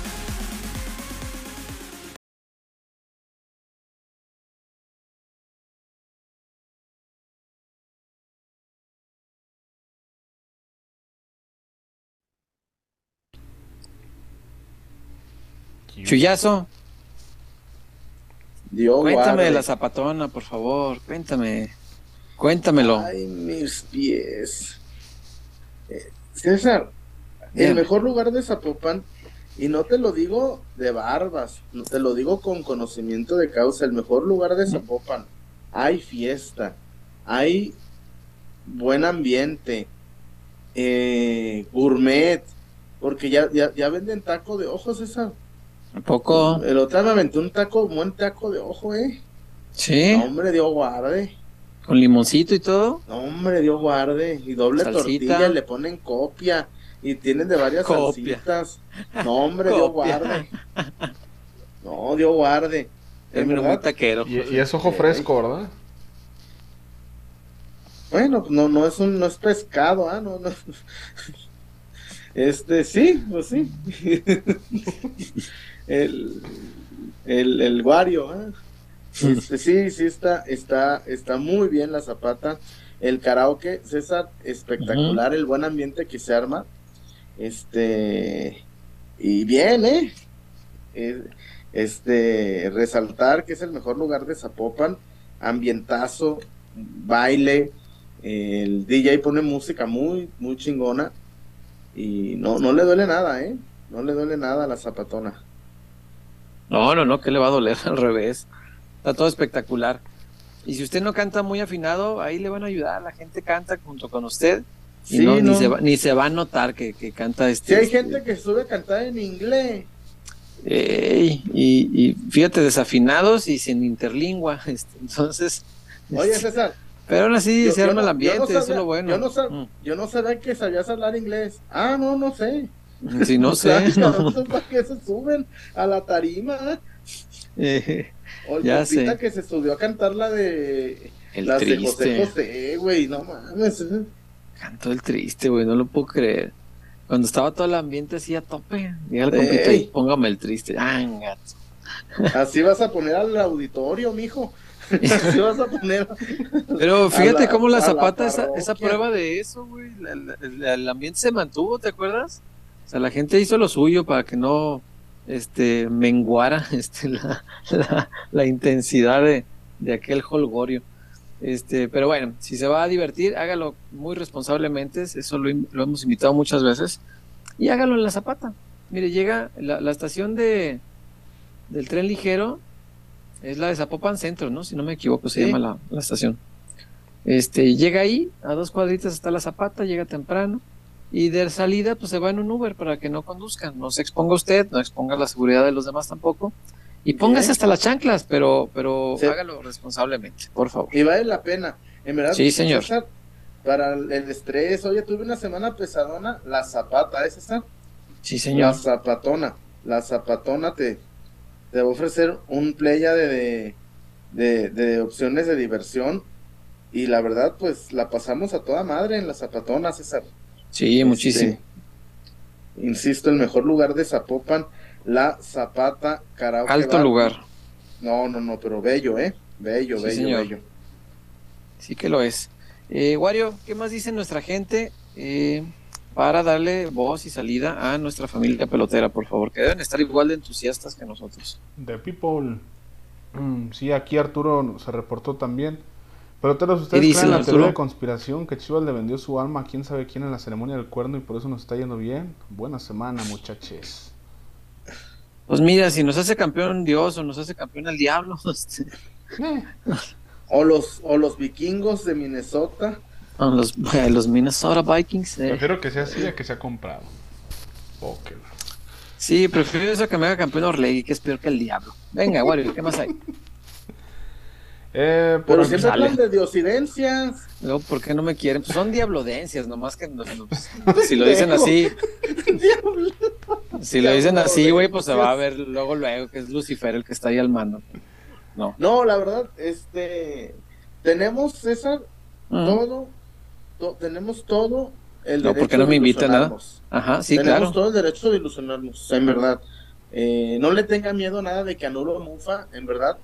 Chuyazo, Dios cuéntame guarde. de la zapatona, por favor. Cuéntame. Cuéntamelo. Ay, mis pies. Eh, César, Bien. el mejor lugar de Zapopan, y no te lo digo de barbas, no te lo digo con conocimiento de causa, el mejor lugar de Zapopan. Hay fiesta, hay buen ambiente, eh, gourmet, porque ya, ya, ya venden taco de ojos, César. ¿Un poco? El otro me aventé un taco, un buen taco de ojo, eh. Sí, No, hombre, Dios guarde. con limoncito y todo. No, hombre, Dios guarde. Y doble Salsita. tortilla, le ponen copia. Y tienen de varias Copia. salsitas. No, hombre, Dios guarde. No, Dios guarde. Término muy taquero. Y, y es ojo fresco, ¿verdad? bueno, no, no es un, no es pescado, ah, no, no. Este, sí, pues sí. el, el, el guario, ah. Este, sí, sí está, está, está muy bien la zapata. El karaoke, César, espectacular, el buen ambiente que se arma. Este, y bien, ¿eh? Eh, Este, resaltar que es el mejor lugar de Zapopan, ambientazo, baile, el DJ pone música muy, muy chingona y no, no le duele nada, ¿eh? No le duele nada a la zapatona. No, no, no, que le va a doler al revés. Está todo espectacular. Y si usted no canta muy afinado, ahí le van a ayudar. La gente canta junto con usted. Y Sí, no, Ni, se va, ni se va a notar que, que canta Si este. hay este- gente que sube a cantar en inglés. Ey, y, y fíjate, desafinados y sin interlingua. Este, entonces. Oye, este, César, pero aún así yo- se yo arma no- el yo ambiente, eso es lo bueno. Yo no, sab- Mm. yo no sabía que sabías hablar inglés. Ah, no, no sé. Si no sé. no. ¿Para qué se suben a la tarima? Eh, O el Ya sé. que se subió a cantar la de el de José triste. José, güey, no mames. eh. Cantó el triste, güey, no lo puedo creer. Cuando estaba todo el ambiente así a tope, llega el Ey. compita y póngame el triste. Ah. Así vas a poner al auditorio, mijo. Así vas a poner. Pero fíjate la- cómo la Zapata, esa, esa prueba de eso, güey. el ambiente se mantuvo, ¿te acuerdas? Sea, la gente hizo lo suyo para que no este, menguara este, la, la, la intensidad de, de aquel holgorio. Este, pero bueno, si se va a divertir, hágalo muy responsablemente. Eso lo, lo hemos invitado muchas veces. Y hágalo en la Zapata. Mire, llega la, la estación de, del tren ligero, es la de Zapopan Centro, ¿no? Si no me equivoco, se Sí. llama la, la estación. Este, llega ahí, a dos cuadritas está la Zapata, llega temprano. Y de salida, pues se va en un Uber para que no conduzcan. No se exponga usted, no exponga la seguridad de los demás tampoco. Y póngase Bien. hasta las chanclas, pero, pero Sí. hágalo responsablemente, por favor. Y vale la pena. En verdad, Sí, señor. César, para el estrés. Oye, tuve una semana pesadona, la zapata, ¿es esa? Sí, La señor. zapatona. La zapatona te, te va a ofrecer un playa de, de, de, de opciones de diversión. Y la verdad, pues la pasamos a toda madre en la zapatona, César. Sí, Este, muchísimo. insisto, el mejor lugar de Zapopan, la Zapata Karaoke Alto Bar. lugar. No, no, no, pero bello, ¿eh? Bello, Sí, bello, señor. bello. Sí que lo es. Eh, Wario, ¿qué más dice nuestra gente eh, para darle voz y salida a nuestra familia pelotera, por favor? Que deben estar igual de entusiastas que nosotros. The People. Mm, sí, aquí Arturo se reportó también. Pero todos ustedes ¿Qué dicen, creen la teoría de conspiración que Chivas le vendió su alma a quién sabe quién en la ceremonia del cuerno y por eso nos está yendo bien. Buena semana, muchachos. Pues mira, si nos hace campeón Dios o nos hace campeón el diablo, este, O los, o los vikingos de Minnesota. a los, a los Minnesota Vikings. eh. Prefiero que sea así a que sea comprado. Ok. Sí, prefiero eso que me haga campeón Orlegui, que es peor que el diablo. Venga, Wario, ¿qué más hay? Eh, por Pero siempre hablan de diosidencias. Luego, ¿por qué no me quieren? Pues son diablodencias, nomás que no- no- pues, si lo dicen así, si lo dicen así, güey, pues se va a ver luego, luego que es Lucifer el que está ahí al mando. No. No, la verdad, este. Tenemos, César, Mm. todo. to- tenemos todo el No, derecho ¿por qué no me de invitan, nada? ilusionarnos. Ajá, sí, Tenemos claro. todo el derecho de ilusionarnos, en verdad. Eh, no le tenga miedo a nada de que anulo a Mufa, en verdad.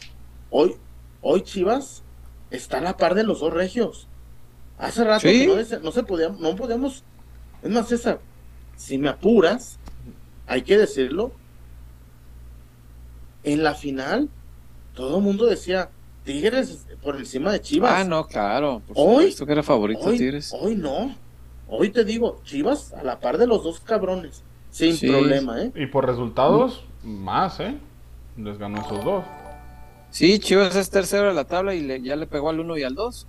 Hoy, hoy Chivas está a la par de los dos regios. Hace rato Sí. que no, se- no se podía, no podíamos. Es más, César, si me apuras, hay que decirlo. En la final, todo el mundo decía Tigres por encima de Chivas. Ah, no, claro. Por Hoy- que era favorito Hoy, Tigres. hoy no. Hoy te digo, Chivas a la par de los dos cabrones. Sin Sí. problema, ¿eh? Y por resultados, más, ¿eh? Les ganó esos dos. Sí, Chivas es tercero de la tabla y le- ya le pegó al 1 y al 2.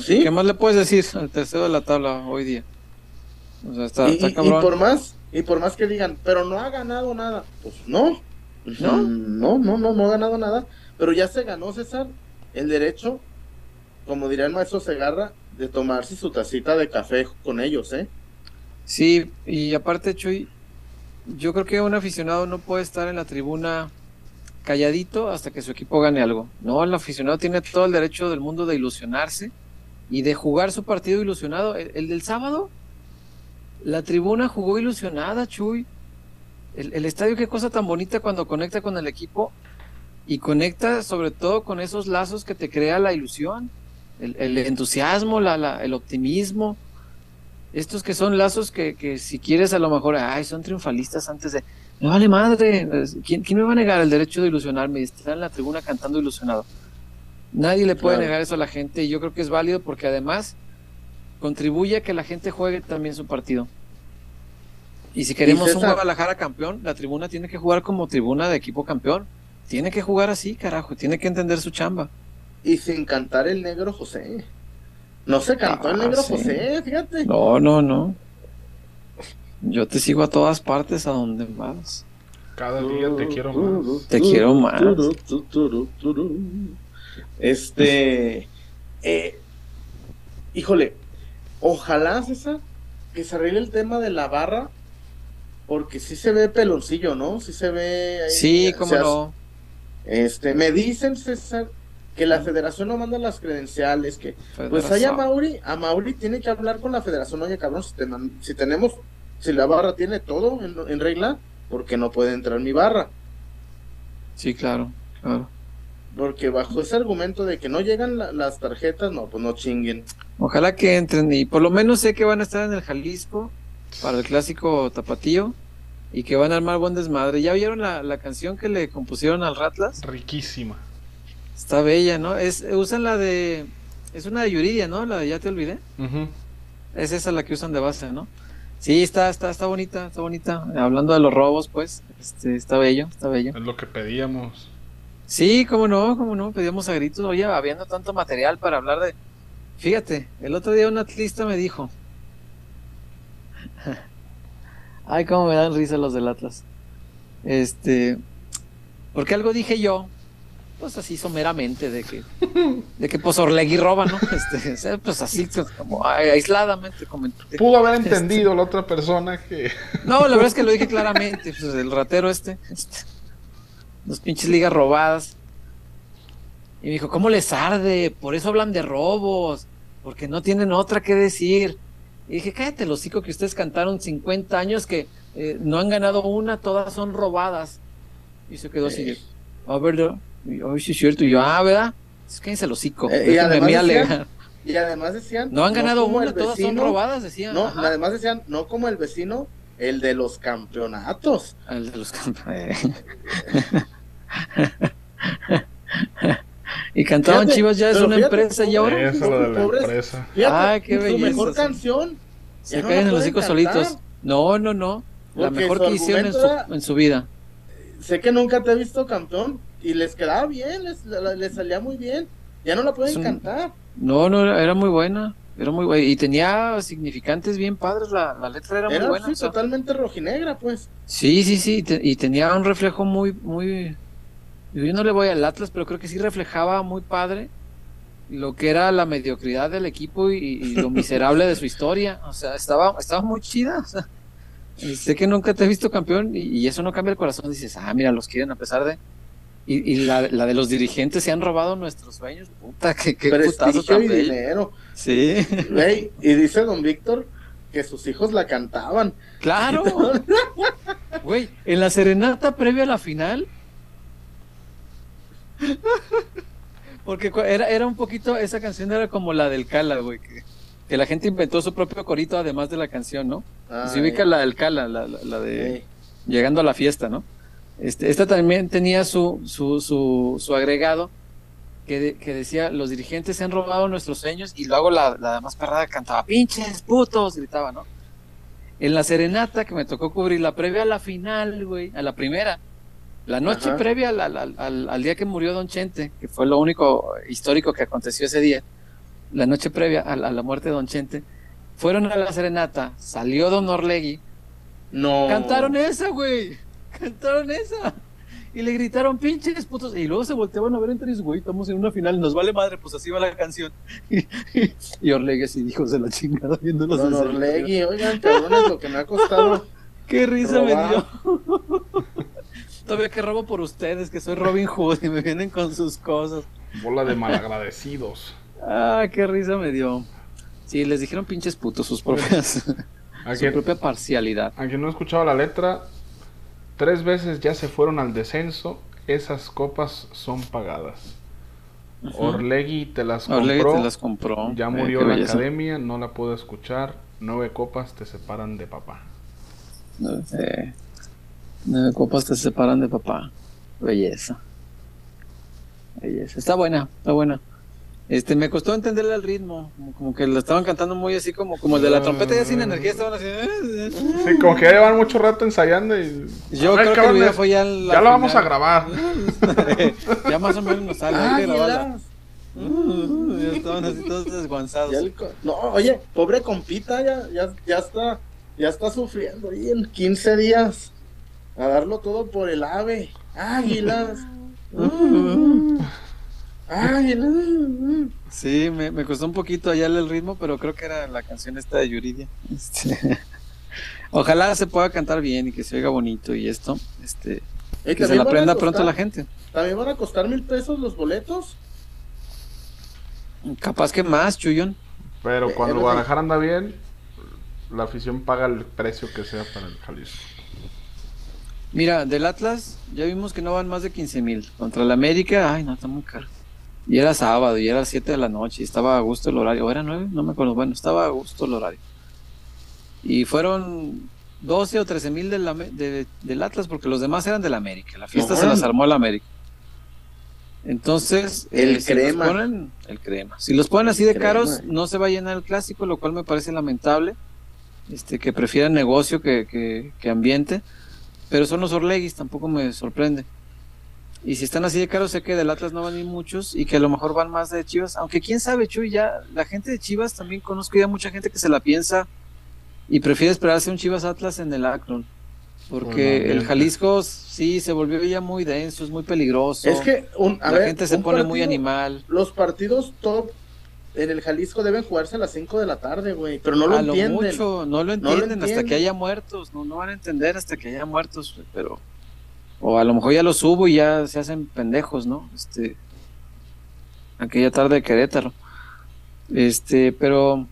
Sí. ¿Qué más le puedes decir al tercero de la tabla hoy día? O sea, está, y, está y- y cabrón. por más, y por más que digan, pero no ha ganado nada, pues no. ¿No? No, no, no, no ha ganado nada. Pero ya se ganó, César, el derecho, como diría el maestro Segarra, de tomarse su tacita de café con ellos, ¿eh? Sí, y aparte, Chuy, yo creo que un aficionado no puede estar en la tribuna calladito hasta que su equipo gane algo. No, el aficionado tiene todo el derecho del mundo de ilusionarse y de jugar su partido ilusionado. El, el del sábado, la tribuna jugó ilusionada, Chuy. El, estadio, qué cosa tan bonita cuando conecta con el equipo y conecta sobre todo con esos lazos que te crea la ilusión, el, entusiasmo, la- el optimismo estos que son lazos que, que si quieres a lo mejor, ay, son triunfalistas antes de, me vale madre, ¿quién, quién me va a negar el derecho de ilusionarme y estar en la tribuna cantando ilusionado? Nadie le puede Claro. negar eso a la gente y yo creo que es válido porque además contribuye a que la gente juegue también su partido. Y si queremos un Guadalajara campeón, la tribuna tiene que jugar como tribuna de equipo campeón. Tiene que jugar así, carajo, tiene que entender su chamba. Y sin cantar el negro José. No se cantó el Ah, negro sí. José, fíjate. No, no, no. Yo te sigo a todas partes a donde vas. Cada día te quiero más. Te quiero más. Este, eh, híjole, ojalá César que se arregle el tema de la barra, porque sí se ve peloncillo, ¿no? Sí se ve. ahí, Sí, o cómo sea, no. Este, me dicen César que la federación no manda las credenciales, que pues Federación. allá Mauri, a Mauri tiene que hablar con la federación, oye cabrón, si tenemos, si la barra tiene todo en, en regla, porque no puede entrar mi barra? Sí, claro, claro. Porque bajo ese argumento de que no llegan la- las tarjetas, no, pues no chinguen. Ojalá que entren y por lo menos sé que van a estar en el Jalisco para el clásico tapatío y que van a armar buen desmadre. ¿Ya vieron la, la canción que le compusieron al Ratlas? Riquísima. Está bella, ¿no? Es, usan la de... Es una de Yuridia, ¿no? La de Ya te olvidé. Es esa la que usan de base, ¿no? Sí, está, está, está bonita, está bonita. Hablando de los robos, pues, este, está bello, está bello. Es lo que pedíamos. Sí, cómo no, cómo no, pedíamos a gritos, oye, habiendo tanto material para hablar de... Fíjate, el otro día un atlista me dijo... Ay, cómo me dan risa los del Atlas. Este... Porque algo dije yo pues así someramente de que, de que pues Orlegui roba, ¿no? Este, pues así, como aisladamente comenté. Pudo haber entendido la otra persona que. No, la verdad es que lo dije claramente, pues el ratero este, este los pinches ligas robadas. Y me dijo, ¿cómo les arde? Por eso hablan de robos, porque no tienen otra que decir. Y dije, cállate, los hocico que ustedes cantaron 50 años que eh, no han ganado una, todas son robadas. Y se quedó así, a ver, hoy sí es cierto. Y yo, ah, ¿verdad? Es que se los hocico. Eh, y, además decían, y, además decían, no han ganado una, todas son robadas, decían. No, además decían, no como el vecino, el de los campeonatos. El de los campeonatos. y cantaban Chivas ya es una empresa y ahora. Eso lo de la empresa. Ay, qué belleza. Su mejor canción. Se caen en los hijos solitos. No, no, no. La mejor que hicieron en su, en su vida. Sé que nunca te he visto campeón, y les quedaba bien, les, les salía muy bien. Ya no la pueden cantar. No, no, era muy buena. Era muy buena. Y tenía significantes bien padres. La, la letra era, muy buena. Sí, totalmente rojinegra, pues. Sí, sí, sí. y tenía un reflejo muy, muy. Yo no le voy al Atlas, pero creo que sí reflejaba muy padre lo que era la mediocridad del equipo y, lo miserable de su historia. O sea, estaba, estaba muy chida. O sea, sé que nunca te he visto campeón y, y, eso no cambia el corazón. Dices, ah, mira, los quieren a pesar de y, y la, la, de los dirigentes se han robado nuestros sueños. Puta, qué, qué putazo tan y dinero. Sí. y dice don Víctor que sus hijos la cantaban. Claro. Güey, en la serenata previa a la final. Porque era, era un poquito, esa canción era como la del Cala, güey, que, que la gente inventó su propio corito además de la canción, ¿no? se ubica la del Cala, la, la, de Llegando a la fiesta, ¿no? Este, esta también tenía su, su, su, su agregado que, que, decía, los dirigentes se han robado nuestros sueños y luego la, la más perrada cantaba, pinches putos, gritaba, ¿no? En la serenata que me tocó cubrir, la previa a la final, güey, a la primera, la noche previa al, al, al, día que murió Don Chente, que fue lo único histórico que aconteció ese día, la noche previa a, la muerte de Don Chente, fueron a la serenata, salió Don Orlegui, no. cantaron esa, güey cantaron esa. Y le gritaron, pinches putos. Y luego se volteaban a ver entre ellos, güey, estamos en una final, nos vale madre, pues así va la canción. y Orlegui así dijo, se la chingada viéndolos. Don Orlegui, oigan, cabrones, lo que me ha costado. Qué risa me dio. Todavía que robo por ustedes, que soy Robin Hood y me vienen con sus cosas. Bola de malagradecidos. ah, qué risa me dio. Sí, les dijeron pinches putos sus propias. su propia parcialidad. Aunque no he escuchado la letra, Tres veces ya se fueron al descenso, esas copas son pagadas. Orlegui te las compró. te las compró. Ya murió la academia, no la puedo escuchar. Nueve copas te separan de papá. Nueve copas te separan de papá. Belleza. Belleza. Está buena, está buena. Este, me costó entenderle el ritmo, como, que lo estaban cantando muy así como, como el de la trompeta ya sin energía, estaban así. Eh, sí, como que ya llevan mucho rato ensayando y. Yo creo que el video fue ya Ya lo vamos a grabar. ya más o menos nos sale, hay que grabarla. Uh, ya estaban así todos desguanzados. no, oye, pobre compita, ya, ya, ya está, ya está sufriendo ahí en 15 días. A darlo todo por el ave. Águilas. Uh. Sí, me, me, costó un poquito hallarle el ritmo, pero creo que era la canción esta de Yuridia. Este, ojalá se pueda cantar bien y que se oiga bonito y esto, este, que se la aprenda pronto la gente. ¿También van a costar mil pesos los boletos? Capaz que más, Chuyón. Pero cuando Guadalajara anda bien, la afición paga el precio que sea para el Jalisco. Mira, del Atlas ya vimos que no van más de 15 mil. Contra el América, ay, no, está muy caro. Y era sábado, y era 7 de la noche, y estaba a gusto el horario. ¿O era 9? No me acuerdo. Bueno, estaba a gusto el horario. Y fueron 12 o 13 mil del, del Atlas, porque los demás eran del América. La fiesta se las armó el América. Entonces, el eh, crema. ponen, el crema. Si los ponen así de caros, no se va a llenar el clásico, lo cual me parece lamentable. Este, que prefieran negocio que, que, que ambiente. Pero son los Orleguis, tampoco me sorprende. Y si están así de caros, sé que del Atlas no van a ir muchos y que a lo mejor van más de Chivas. Aunque quién sabe, Chuy, ya la gente de Chivas también conozco ya mucha gente que se la piensa y prefiere esperarse un Chivas Atlas en el Akron. Porque Bueno, el. Jalisco sí se volvió ya muy denso, es muy peligroso. Es que un, a la ver, gente se un pone muy animal. Los partidos top en el Jalisco deben jugarse a las 5 de la tarde, güey. Pero no lo a lo entienden. mucho, no lo No lo entienden hasta entienden. que haya muertos, no, no van a entender hasta que haya muertos, güey, pero o a lo mejor ya lo subo y ya se hacen pendejos, ¿no? Este aquella tarde de Querétaro. Este, pero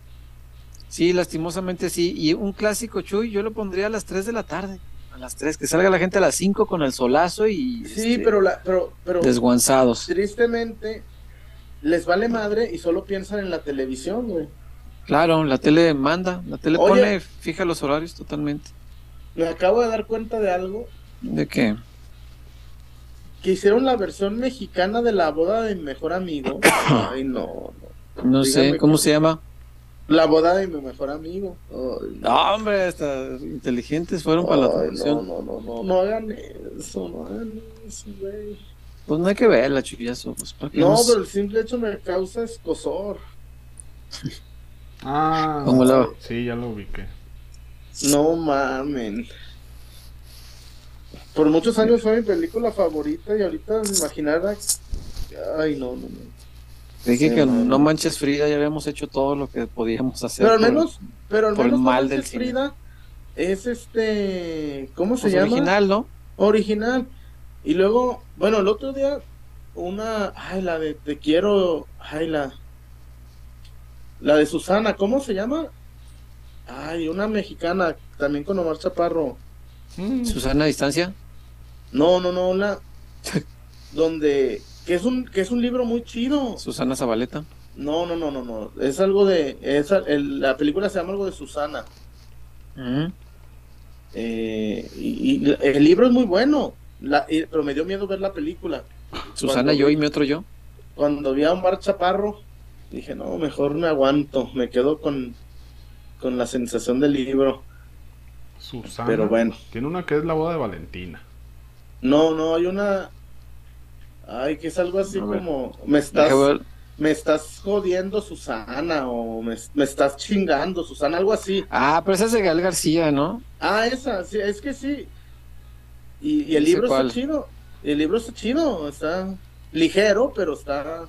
sí, lastimosamente sí, y un clásico Chuy, yo lo pondría a las 3 de la tarde, a las 3, que salga la gente a las 5 con el solazo y Sí, este, pero, la, pero, pero desguanzados. tristemente les vale madre y solo piensan en la televisión, güey. Claro, la tele manda, la tele Oye. pone, fija los horarios totalmente. Me acabo de dar cuenta de algo. ¿De qué? Que hicieron la versión mexicana de la boda de mi mejor amigo. Ay, no. no. No sé, ¿cómo se llama? La boda de mi mejor amigo. Ay, No, hombre, hasta inteligentes fueron para la traducción. No, no, no, no, no hagan eso, no hagan eso, güey. Pues no hay que verla, chullazo. Pues, ¿para qué No, nos- pero el simple hecho me causa escosor. Ah, ¿Cómo la- sí, ya lo ubiqué. No mamen. Por muchos años fue mi película favorita y ahorita me imaginara. Ay, no, no, no. Dije Sí, que no, manches Frida, ya habíamos hecho todo lo que podíamos hacer. Pero al por- menos, pero al por el menos No mal del cine. Frida es este. ¿Cómo se pues, llama? original, ¿no? Original. Y luego, bueno, el otro día, una. Ay, la de Te quiero. Ay, la. La de Susana, ¿cómo se llama? Ay, una mexicana, también con Omar Chaparro. Mm, Susana a distancia. No, no, no, una. donde. Que es un, que es un libro muy chido. Susana Zabaleta. No, no, no, no, no. Es algo de. Es, el- la película se llama algo de Susana. Ujú. Eh, y, y el libro es muy bueno. La- y- pero me dio miedo ver la película. Susana, Cuando yo y mi otro yo. Cuando vi a Omar Chaparro, dije, no, mejor me aguanto. Me quedo con, con la sensación del libro. Susana. Pero bueno. Tiene una que es la boda de Valentina. No, no, hay una. Ay, que es algo así ver. como. Me estás, me estás jodiendo, Susana. O me, me estás chingando, Susana. Algo así. Ah, pero esa es de Gael García, ¿no? Ah, esa, sí, es que sí. Y, y el No libro cuál. está chido. El libro está chido, está ligero, pero está.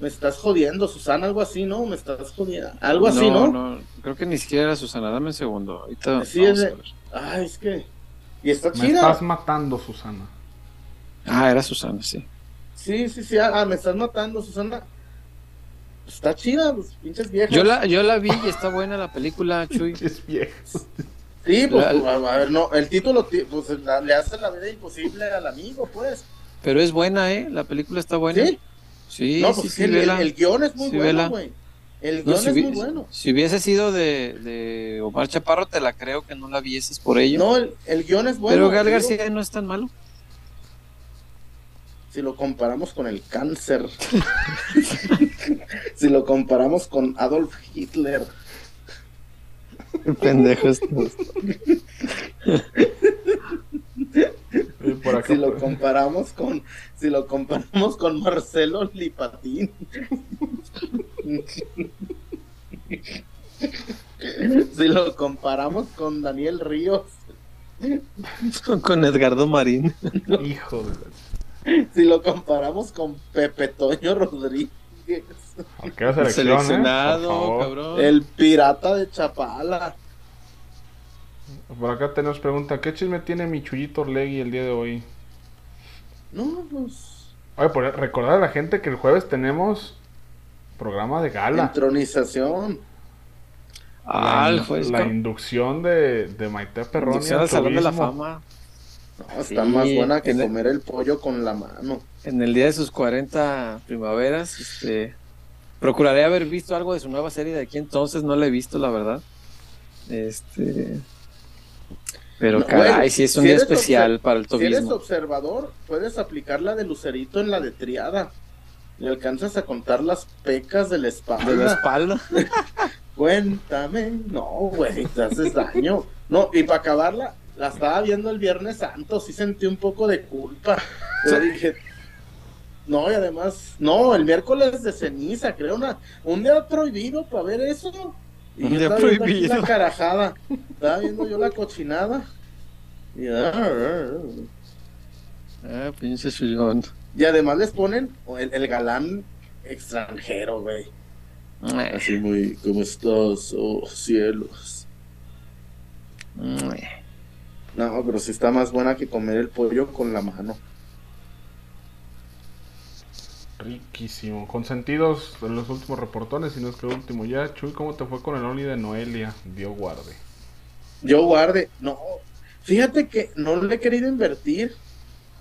Me estás jodiendo, Susana, algo así, ¿no? Me estás jodiendo. Algo así, ¿no? Creo que ni siquiera era Susana. Dame un segundo. Ahorita Sí, es de-. Ay, es que. Y está Me chida. estás matando, Susana. Ah, era Susana, sí. Sí, sí, sí. Ah, me estás matando, Susana. Está chida, los pinches viejas. Yo la, yo la vi y está buena la película, Chuy. Es viejo. Sí, pues, La- pues, a ver, no. El título, pues, la- le hace la vida imposible al amigo, pues. Pero es buena, ¿eh? La película está buena. ¿Sí? Sí, no, sí, pues sí, el, el guion es muy Sí, bueno, güey. El No, guion si, es muy bueno. si hubiese sido de, de Omar Chaparro, te la creo que no la vieses por ello. No, el, el guion es bueno. pero digo, García no es tan malo. Si lo comparamos con el cáncer. si lo comparamos con Adolf Hitler. Pendejo Por acá. Si lo por- comparamos con. Si lo comparamos con Marcelo Lipatín. Si lo comparamos con Daniel Ríos. con Edgardo Marín. Hijo Si lo comparamos con Pepe Toño Rodríguez. Selección, ¿eh? Seleccionado, cabrón. El pirata de Chapala. Por acá tenemos pregunta, ¿qué chisme tiene mi Chuyito Orlegui el día de hoy? No, pues. Oye, por recordar a la gente que el jueves tenemos programa de gala. Entronización. Ah, la, el juez. la inducción de, de Maite Perroni inducción al al Salón de la. Fama. No, está Sí, más buena que el- comer el pollo con la mano. En el día de sus 40 primaveras, este. Procuraré haber visto algo de su nueva serie de aquí entonces, no la he visto, la verdad. Este. Pero No, caray, güey, sí es un si día especial para el Si eres tobismo. observador, puedes aplicar la de Lucerito en la de triada. Le alcanzas a contar las pecas de la espalda. De la espalda. Cuéntame. No, güey, te haces daño. No, y para acabarla, la estaba viendo el Viernes Santo, sí sentí un poco de culpa. Pero dije, no, y además, no, el miércoles de ceniza, creo, una, un día prohibido para ver eso. Y Un yo día estaba viendo aquí prohibido. la carajada, estaba viendo yo la cochinada. Y, ah, Ah, pinche chullón. Y además les ponen el, el galán extranjero, güey. Eh, Así muy, ¿cómo estás? Oh, cielos. eh. No, pero sí está más buena que comer el pollo con la mano. Riquísimo. Consentidos en los últimos reportones, y no es que el último ya. Chuy, ¿cómo te fue con el Only de Noelia? Dio guarde. Yo guarde, no, fíjate que no le he querido invertir,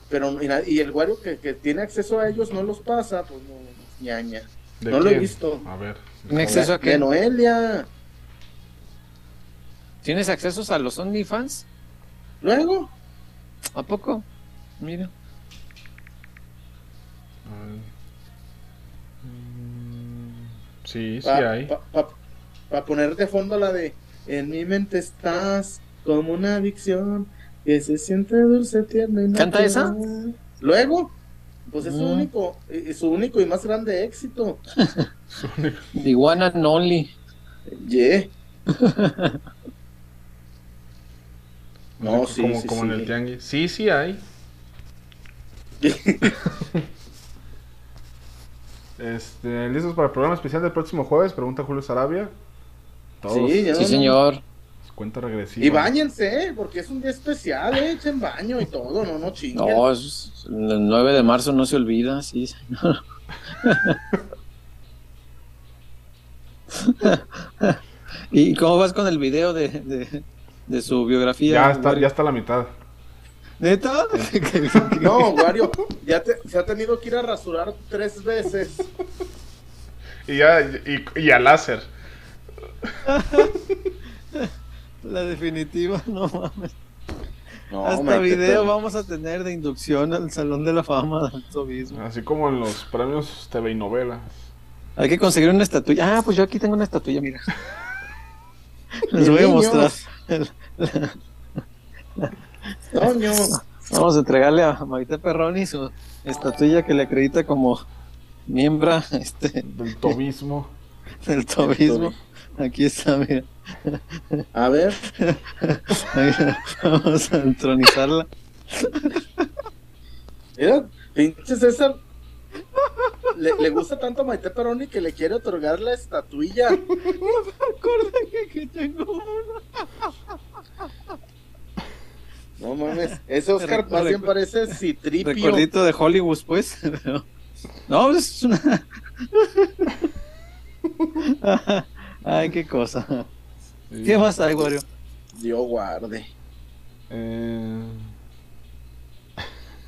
pero mira, y el guario que, que tiene acceso a ellos no los pasa, pues no, ñaña. ¿De No lo he visto. A ver. ¿Tiene acceso a De qué? Noelia. ¿Tienes accesos a los OnlyFans? Luego, ¿A poco? Mira. A ver. Mm, Sí, sí para hay. poner de fondo la de En mi mente estás como una adicción que se siente dulce, tierna y ¿Canta esa? Luego, pues es su Mm. único, y- y su único y más grande éxito. The one and only. Yeah. No, como sí, como, sí, como sí. en el tianguis. Sí, sí hay. Este, ¿listos para el programa especial del próximo jueves? Pregunta Julio Sarabia. Todos. Sí, ya Sí, señor. Cuenta regresiva. Y bañense, ¿eh? porque es un día especial, ¿eh? echen baño y todo, no, no chinguen. No, es- el 9 de marzo no se olvida, sí, señor. ¿Y cómo vas con el video de, de, de su biografía? Ya está, Wario? ya está a la mitad. ¿Neta? No, Wario, ya te- se ha tenido que ir a rasurar tres veces. Y ya, y, y a láser. La definitiva, no mames. No, Hasta video vamos a tener de inducción al Salón de la Fama del Tobismo. Así como en los premios TV y novelas. Hay que conseguir una estatuilla. Ah, pues yo aquí tengo una estatuilla, mira. Les voy a mostrar. Toño, Vamos a entregarle a Maite Perroni su estatuilla que le acredita como miembro este, Del tobismo. del tobismo. Aquí está, mira. a ver, Vamos a entronizarla. mira, pinche César. Le, le gusta tanto a Maite Peroni que le quiere otorgar la estatuilla. Acordé que tengo una. No mames, ese Oscar más bien parece Citripio. Recordito de Hollywood, pues. pero- No, es una. Ay, qué cosa. ¿Qué más hay, Wario? Dios guarde. Eh...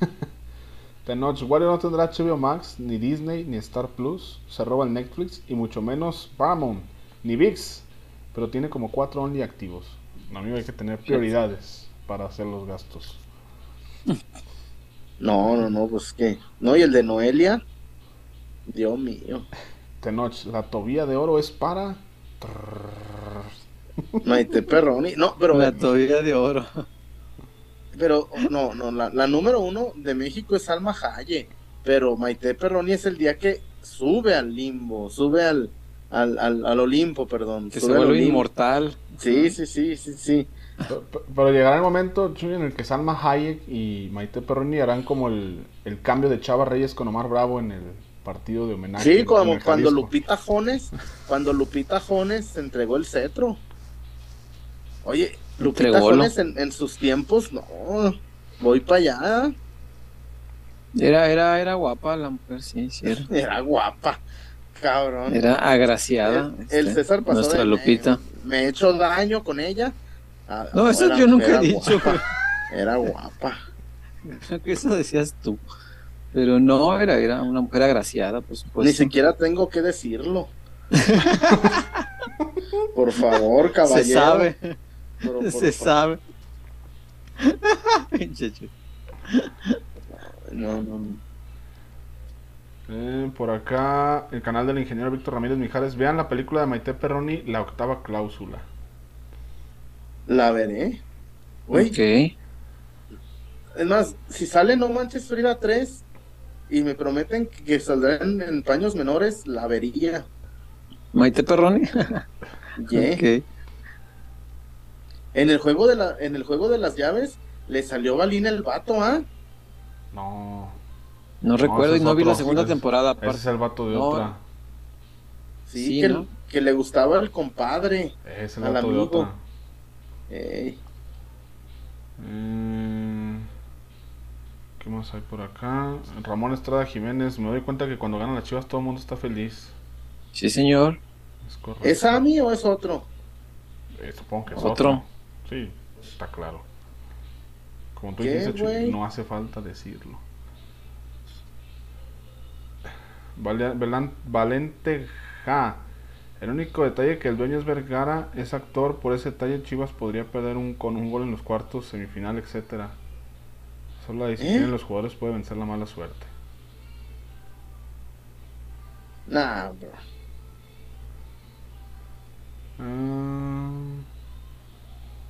Tenoch, Wario no tendrá HBO Max, ni Disney, ni Star Plus. Se roba el Netflix y mucho menos Paramount, ni VIX. Pero tiene como cuatro only activos. Amigo, hay que tener prioridades para hacer los gastos. No, no, no, pues que. No, y el de Noelia. Dios mío. Tenoch, la tobilla de oro es para. Maite Perroni. No, pero. La tobilla de oro. Pero, no, no, la, la número uno de México es Alma Haye. Pero Maite Perroni es el día que sube al limbo, sube al, al, al, al Olimpo, perdón. Que se sube al vuelve Olimpo. inmortal. Sí, sí, sí, sí, sí. Pero, pero llegará el momento, Chuy, en el que Salma Hayek y Maite Perroni harán como el, el cambio de Chava Reyes con Omar Bravo en el partido de homenaje. Sí, como cuando. Lupita Jones, cuando Lupita Jones se entregó el cetro. Oye, Lupita Entrególo. Jones en, en sus tiempos, no, voy para allá, Era, era, era guapa la mujer, sí, sí. Era, era guapa, cabrón. era agraciada. el, el este, César pasó Nuestra de- Lupita. Me, me he hecho daño con ella. Ah, No, eso era- yo nunca he dicho. guapa, Era guapa. Creo que eso decías tú. Pero no, era, era una mujer agraciada, por supuesto. Ni siquiera tengo que decirlo. Por favor, caballero. Se sabe, por se fa- sabe. No, no, no. Eh, por acá, el canal del ingeniero Víctor Ramírez Mijares. Vean la película de Maite Perroni, La Octava Cláusula. La veré. Güey, Ok. es más, si sale No Manches Frida 3 y me prometen que saldrán en paños menores, la vería. Maite Perroni. Yeah. En el juego de la, en el juego de las llaves le salió balín el vato, ¿ah? No. No recuerdo y no vi la segunda temporada. Ese es el vato de No. otra. Sí, Sí, que, ¿no? que le gustaba el compadre. Ese es el Al vato de amigo. otra. Mm, ¿Qué más hay por acá? Ramón Estrada Jiménez. Me doy cuenta que cuando ganan las chivas todo el mundo está feliz. Sí, señor. Es correcto. ¿Es Ami o es otro? Eh, supongo que es Otro. otro. Sí, está claro. Como tú ¿Qué, dijiste, Chuy, güey? no hace falta decirlo. Valente Ja. El único detalle que el dueño es Vergara, es actor, por ese detalle Chivas podría perder un, con un gol en los cuartos, semifinal, etcétera. Solo la disciplina ¿Eh? de los jugadores puede vencer la mala suerte. Nah, bro. Ah,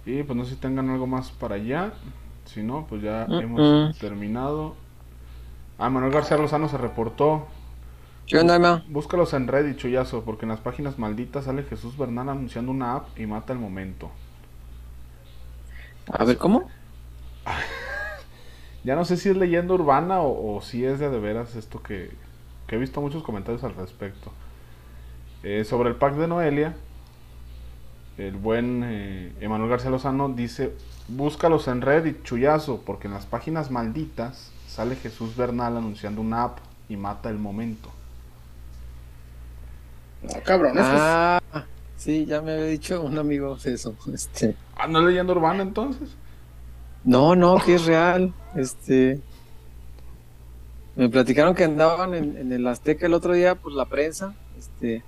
y pues no sé si tengan algo más para allá. Si no, pues ya hemos terminado. Ah, Manuel García Lozano se reportó. ¿Qué onda, Emma? Búscalos en Reddit, chullazo, porque en las páginas malditas sale Jesús Bernal anunciando una app y mata el momento. A ver, ¿cómo? Ya no sé si es leyenda urbana o, o si es de de veras esto que, que he visto muchos comentarios al respecto. Eh, sobre el pack de Noelia, el buen eh, Emanuel García Lozano dice, búscalos en Reddit, chullazo, porque en las páginas malditas sale Jesús Bernal anunciando una app y mata el momento. No, cabrón, eso es- Ah, sí, ya me había dicho un amigo eso. Este, Ah, ¿no es leyenda urbana entonces? No, no, que es real. Este, me platicaron que andaban en, en el Azteca el otro día, pues la prensa, este,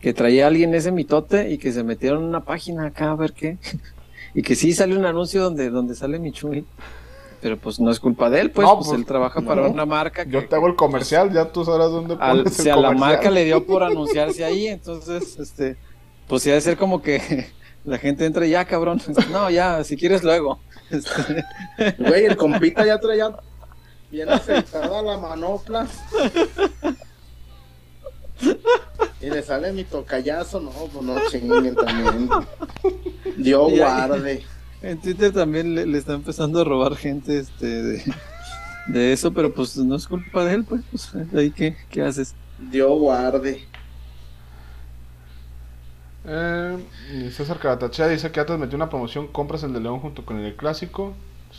que traía a alguien ese mitote y que se metieron en una página acá a ver qué. Y que sí sale un anuncio donde, donde sale Michuy. Pero pues no es culpa de él, pues, No, pues, pues, él trabaja para una marca. Yo que- te hago el comercial, ya tú sabrás dónde al, pones si a la marca le dio por anunciarse ahí, entonces, este, pues sí ha de ser como que la gente entra y ya, cabrón. No, ya, si quieres luego. Este, Güey, el compita ya traía bien aceitada la manopla. Y le sale mi tocayazo, no, pues no chinguen también. Dios guarde. en Twitter también le, le está empezando a robar gente este, de, de eso, pero pues no es culpa de él, pues, pues ahí qué, qué haces. Dios guarde. Eh, César Caratachea dice que Atlas metió una promoción, compras el de León junto con el clásico.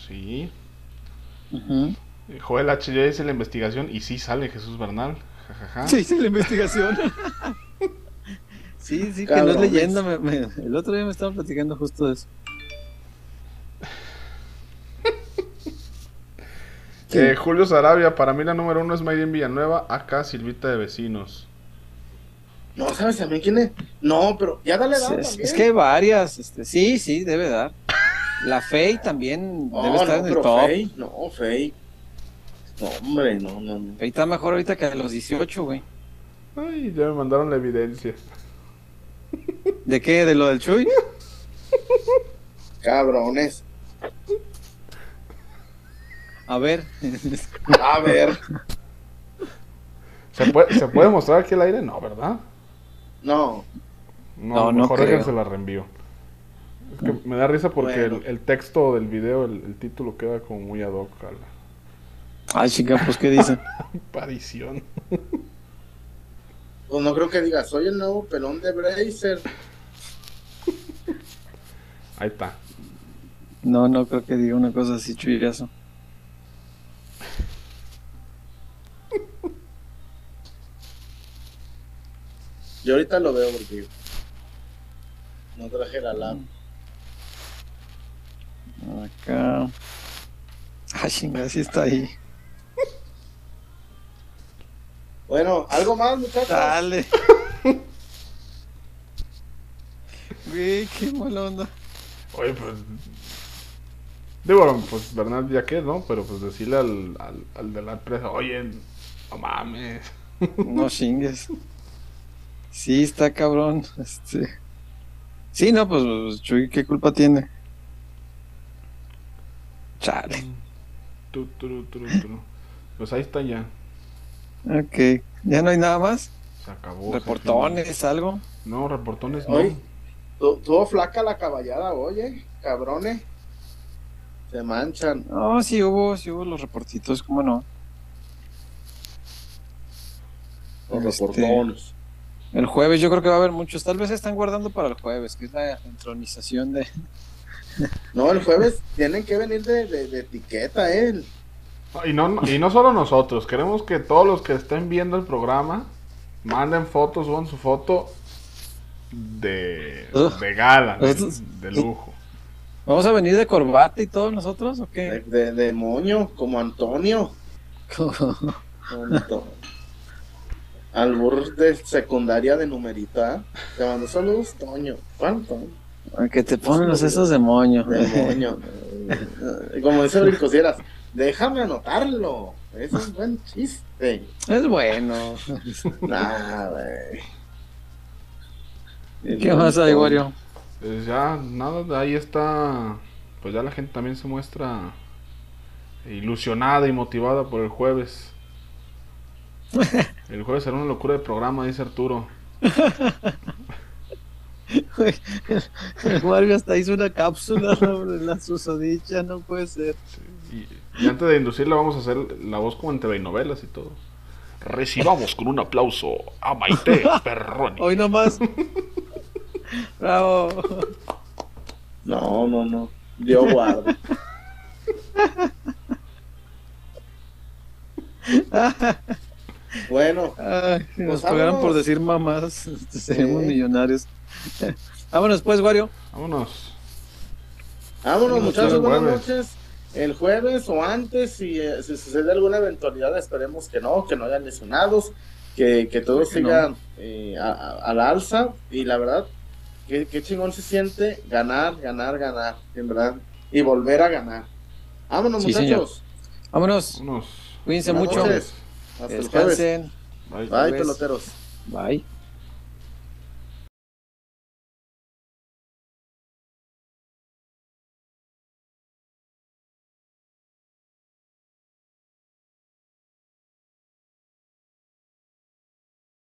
Sí. Eh, Joel HJ dice la investigación y sí sale Jesús Bernal. Jajaja. Sí, hice la investigación. sí, sí, que no es leyenda. me- me- el otro día me estaban platicando justo de eso. Eh, Julio Sarabia, para mí la número uno es Mayden Villanueva, acá Silvita de Vecinos. No, ¿sabes también quién es? No, pero ya dale edad es, que hay varias. Este, sí, sí, debe dar. La Fey también No, debe estar no, en el top. Fey, no, Fey. No, hombre, no, no, no. Fey está mejor ahorita que a los 18, güey. Ay, ya me mandaron la evidencia. ¿De qué? ¿De lo del Chuy? Cabrones. A ver. A ver. ¿Se puede, ¿Se puede mostrar aquí al aire? No, ¿verdad? No. No, No, mejor creo. déjense la reenvío. Es que me da risa porque Bueno. el, el texto del video, el, el título queda como muy ad hoc a la Ay, chica, pues ¿qué dicen? aparición. Pues no creo que diga, soy el nuevo pelón de Bracer. Ahí está. No, no creo que diga una cosa así, chuyazo. Yo ahorita lo veo porque no traje la lab. Acá. Ah, chinga, sí está ahí. Bueno, ¿algo más, muchachos? Dale. Güey, qué mala onda. Oye, pues. Digo, pues Bernal ya que, ¿no? Pero pues decirle al, al, al de la empresa, oye, no mames. No chingues. Sí, está cabrón. Este. Sí, no, pues, pues, Chuy, ¿qué culpa tiene? Chale. Tu, turu, turu, turu. Pues ahí está ya. Ok. ¿Ya no hay nada más? Se acabó. ¿Reportones, algo? No, reportones no. Hoy tuvo flaca la caballada, oye, cabrones. Se manchan. No, sí hubo, sí hubo los reportitos, ¿cómo no? Los Este, reportones. El jueves yo creo que va a haber muchos. Tal vez se están guardando para el jueves, que es la entronización de... No, el jueves tienen que venir de, de, de etiqueta, ¿eh? Y no, y no solo nosotros, queremos que todos los que estén viendo el programa manden fotos, suban su foto de, de gala, de, de lujo. ¿Vamos a venir de corbata y todos nosotros o De, qué? de, de moño, como Antonio. Anto- Albur de secundaria de numerita. Te mando saludos, Toño. ¿Cuánto? que te ponen los esos de moño. De moño. Como dice Brincosieras, déjame anotarlo. Es un buen chiste. Es bueno. Nah, güey. ¿Qué más hay, Wario? Pues ya, nada, ahí está. Pues ya la gente también se muestra ilusionada y motivada por el jueves. El jueves será una locura de programa, dice Arturo. El Wario hasta hizo una cápsula sobre la susodicha, no puede ser. Y, y antes de inducirla, vamos a hacer la voz como en TV novelas y todo. Recibamos con un aplauso a Maite Perroni. Hoy nomás. Bravo. No, no, no. Dios guarde. Bueno, Ay, si nos Pues pagaran por decir mamás, este, seríamos Sí. millonarios. Vámonos pues, Wario. Vámonos. vámonos Nos muchachos, buenas jueves. noches. El jueves o antes, si, eh, si sucede alguna eventualidad, esperemos que no, que no hayan lesionados, que, que todo que siga eh, a, a- a la alza. Y la verdad, qué, qué chingón se siente ganar, ganar, ganar, en verdad. Y volver a ganar. Vámonos Sí, señor. muchachos. Vámonos. Vámonos. Cuídense Buenas mucho. noches. Hasta el jueves. Descansen. Bye. Bye, peloteros. Bye.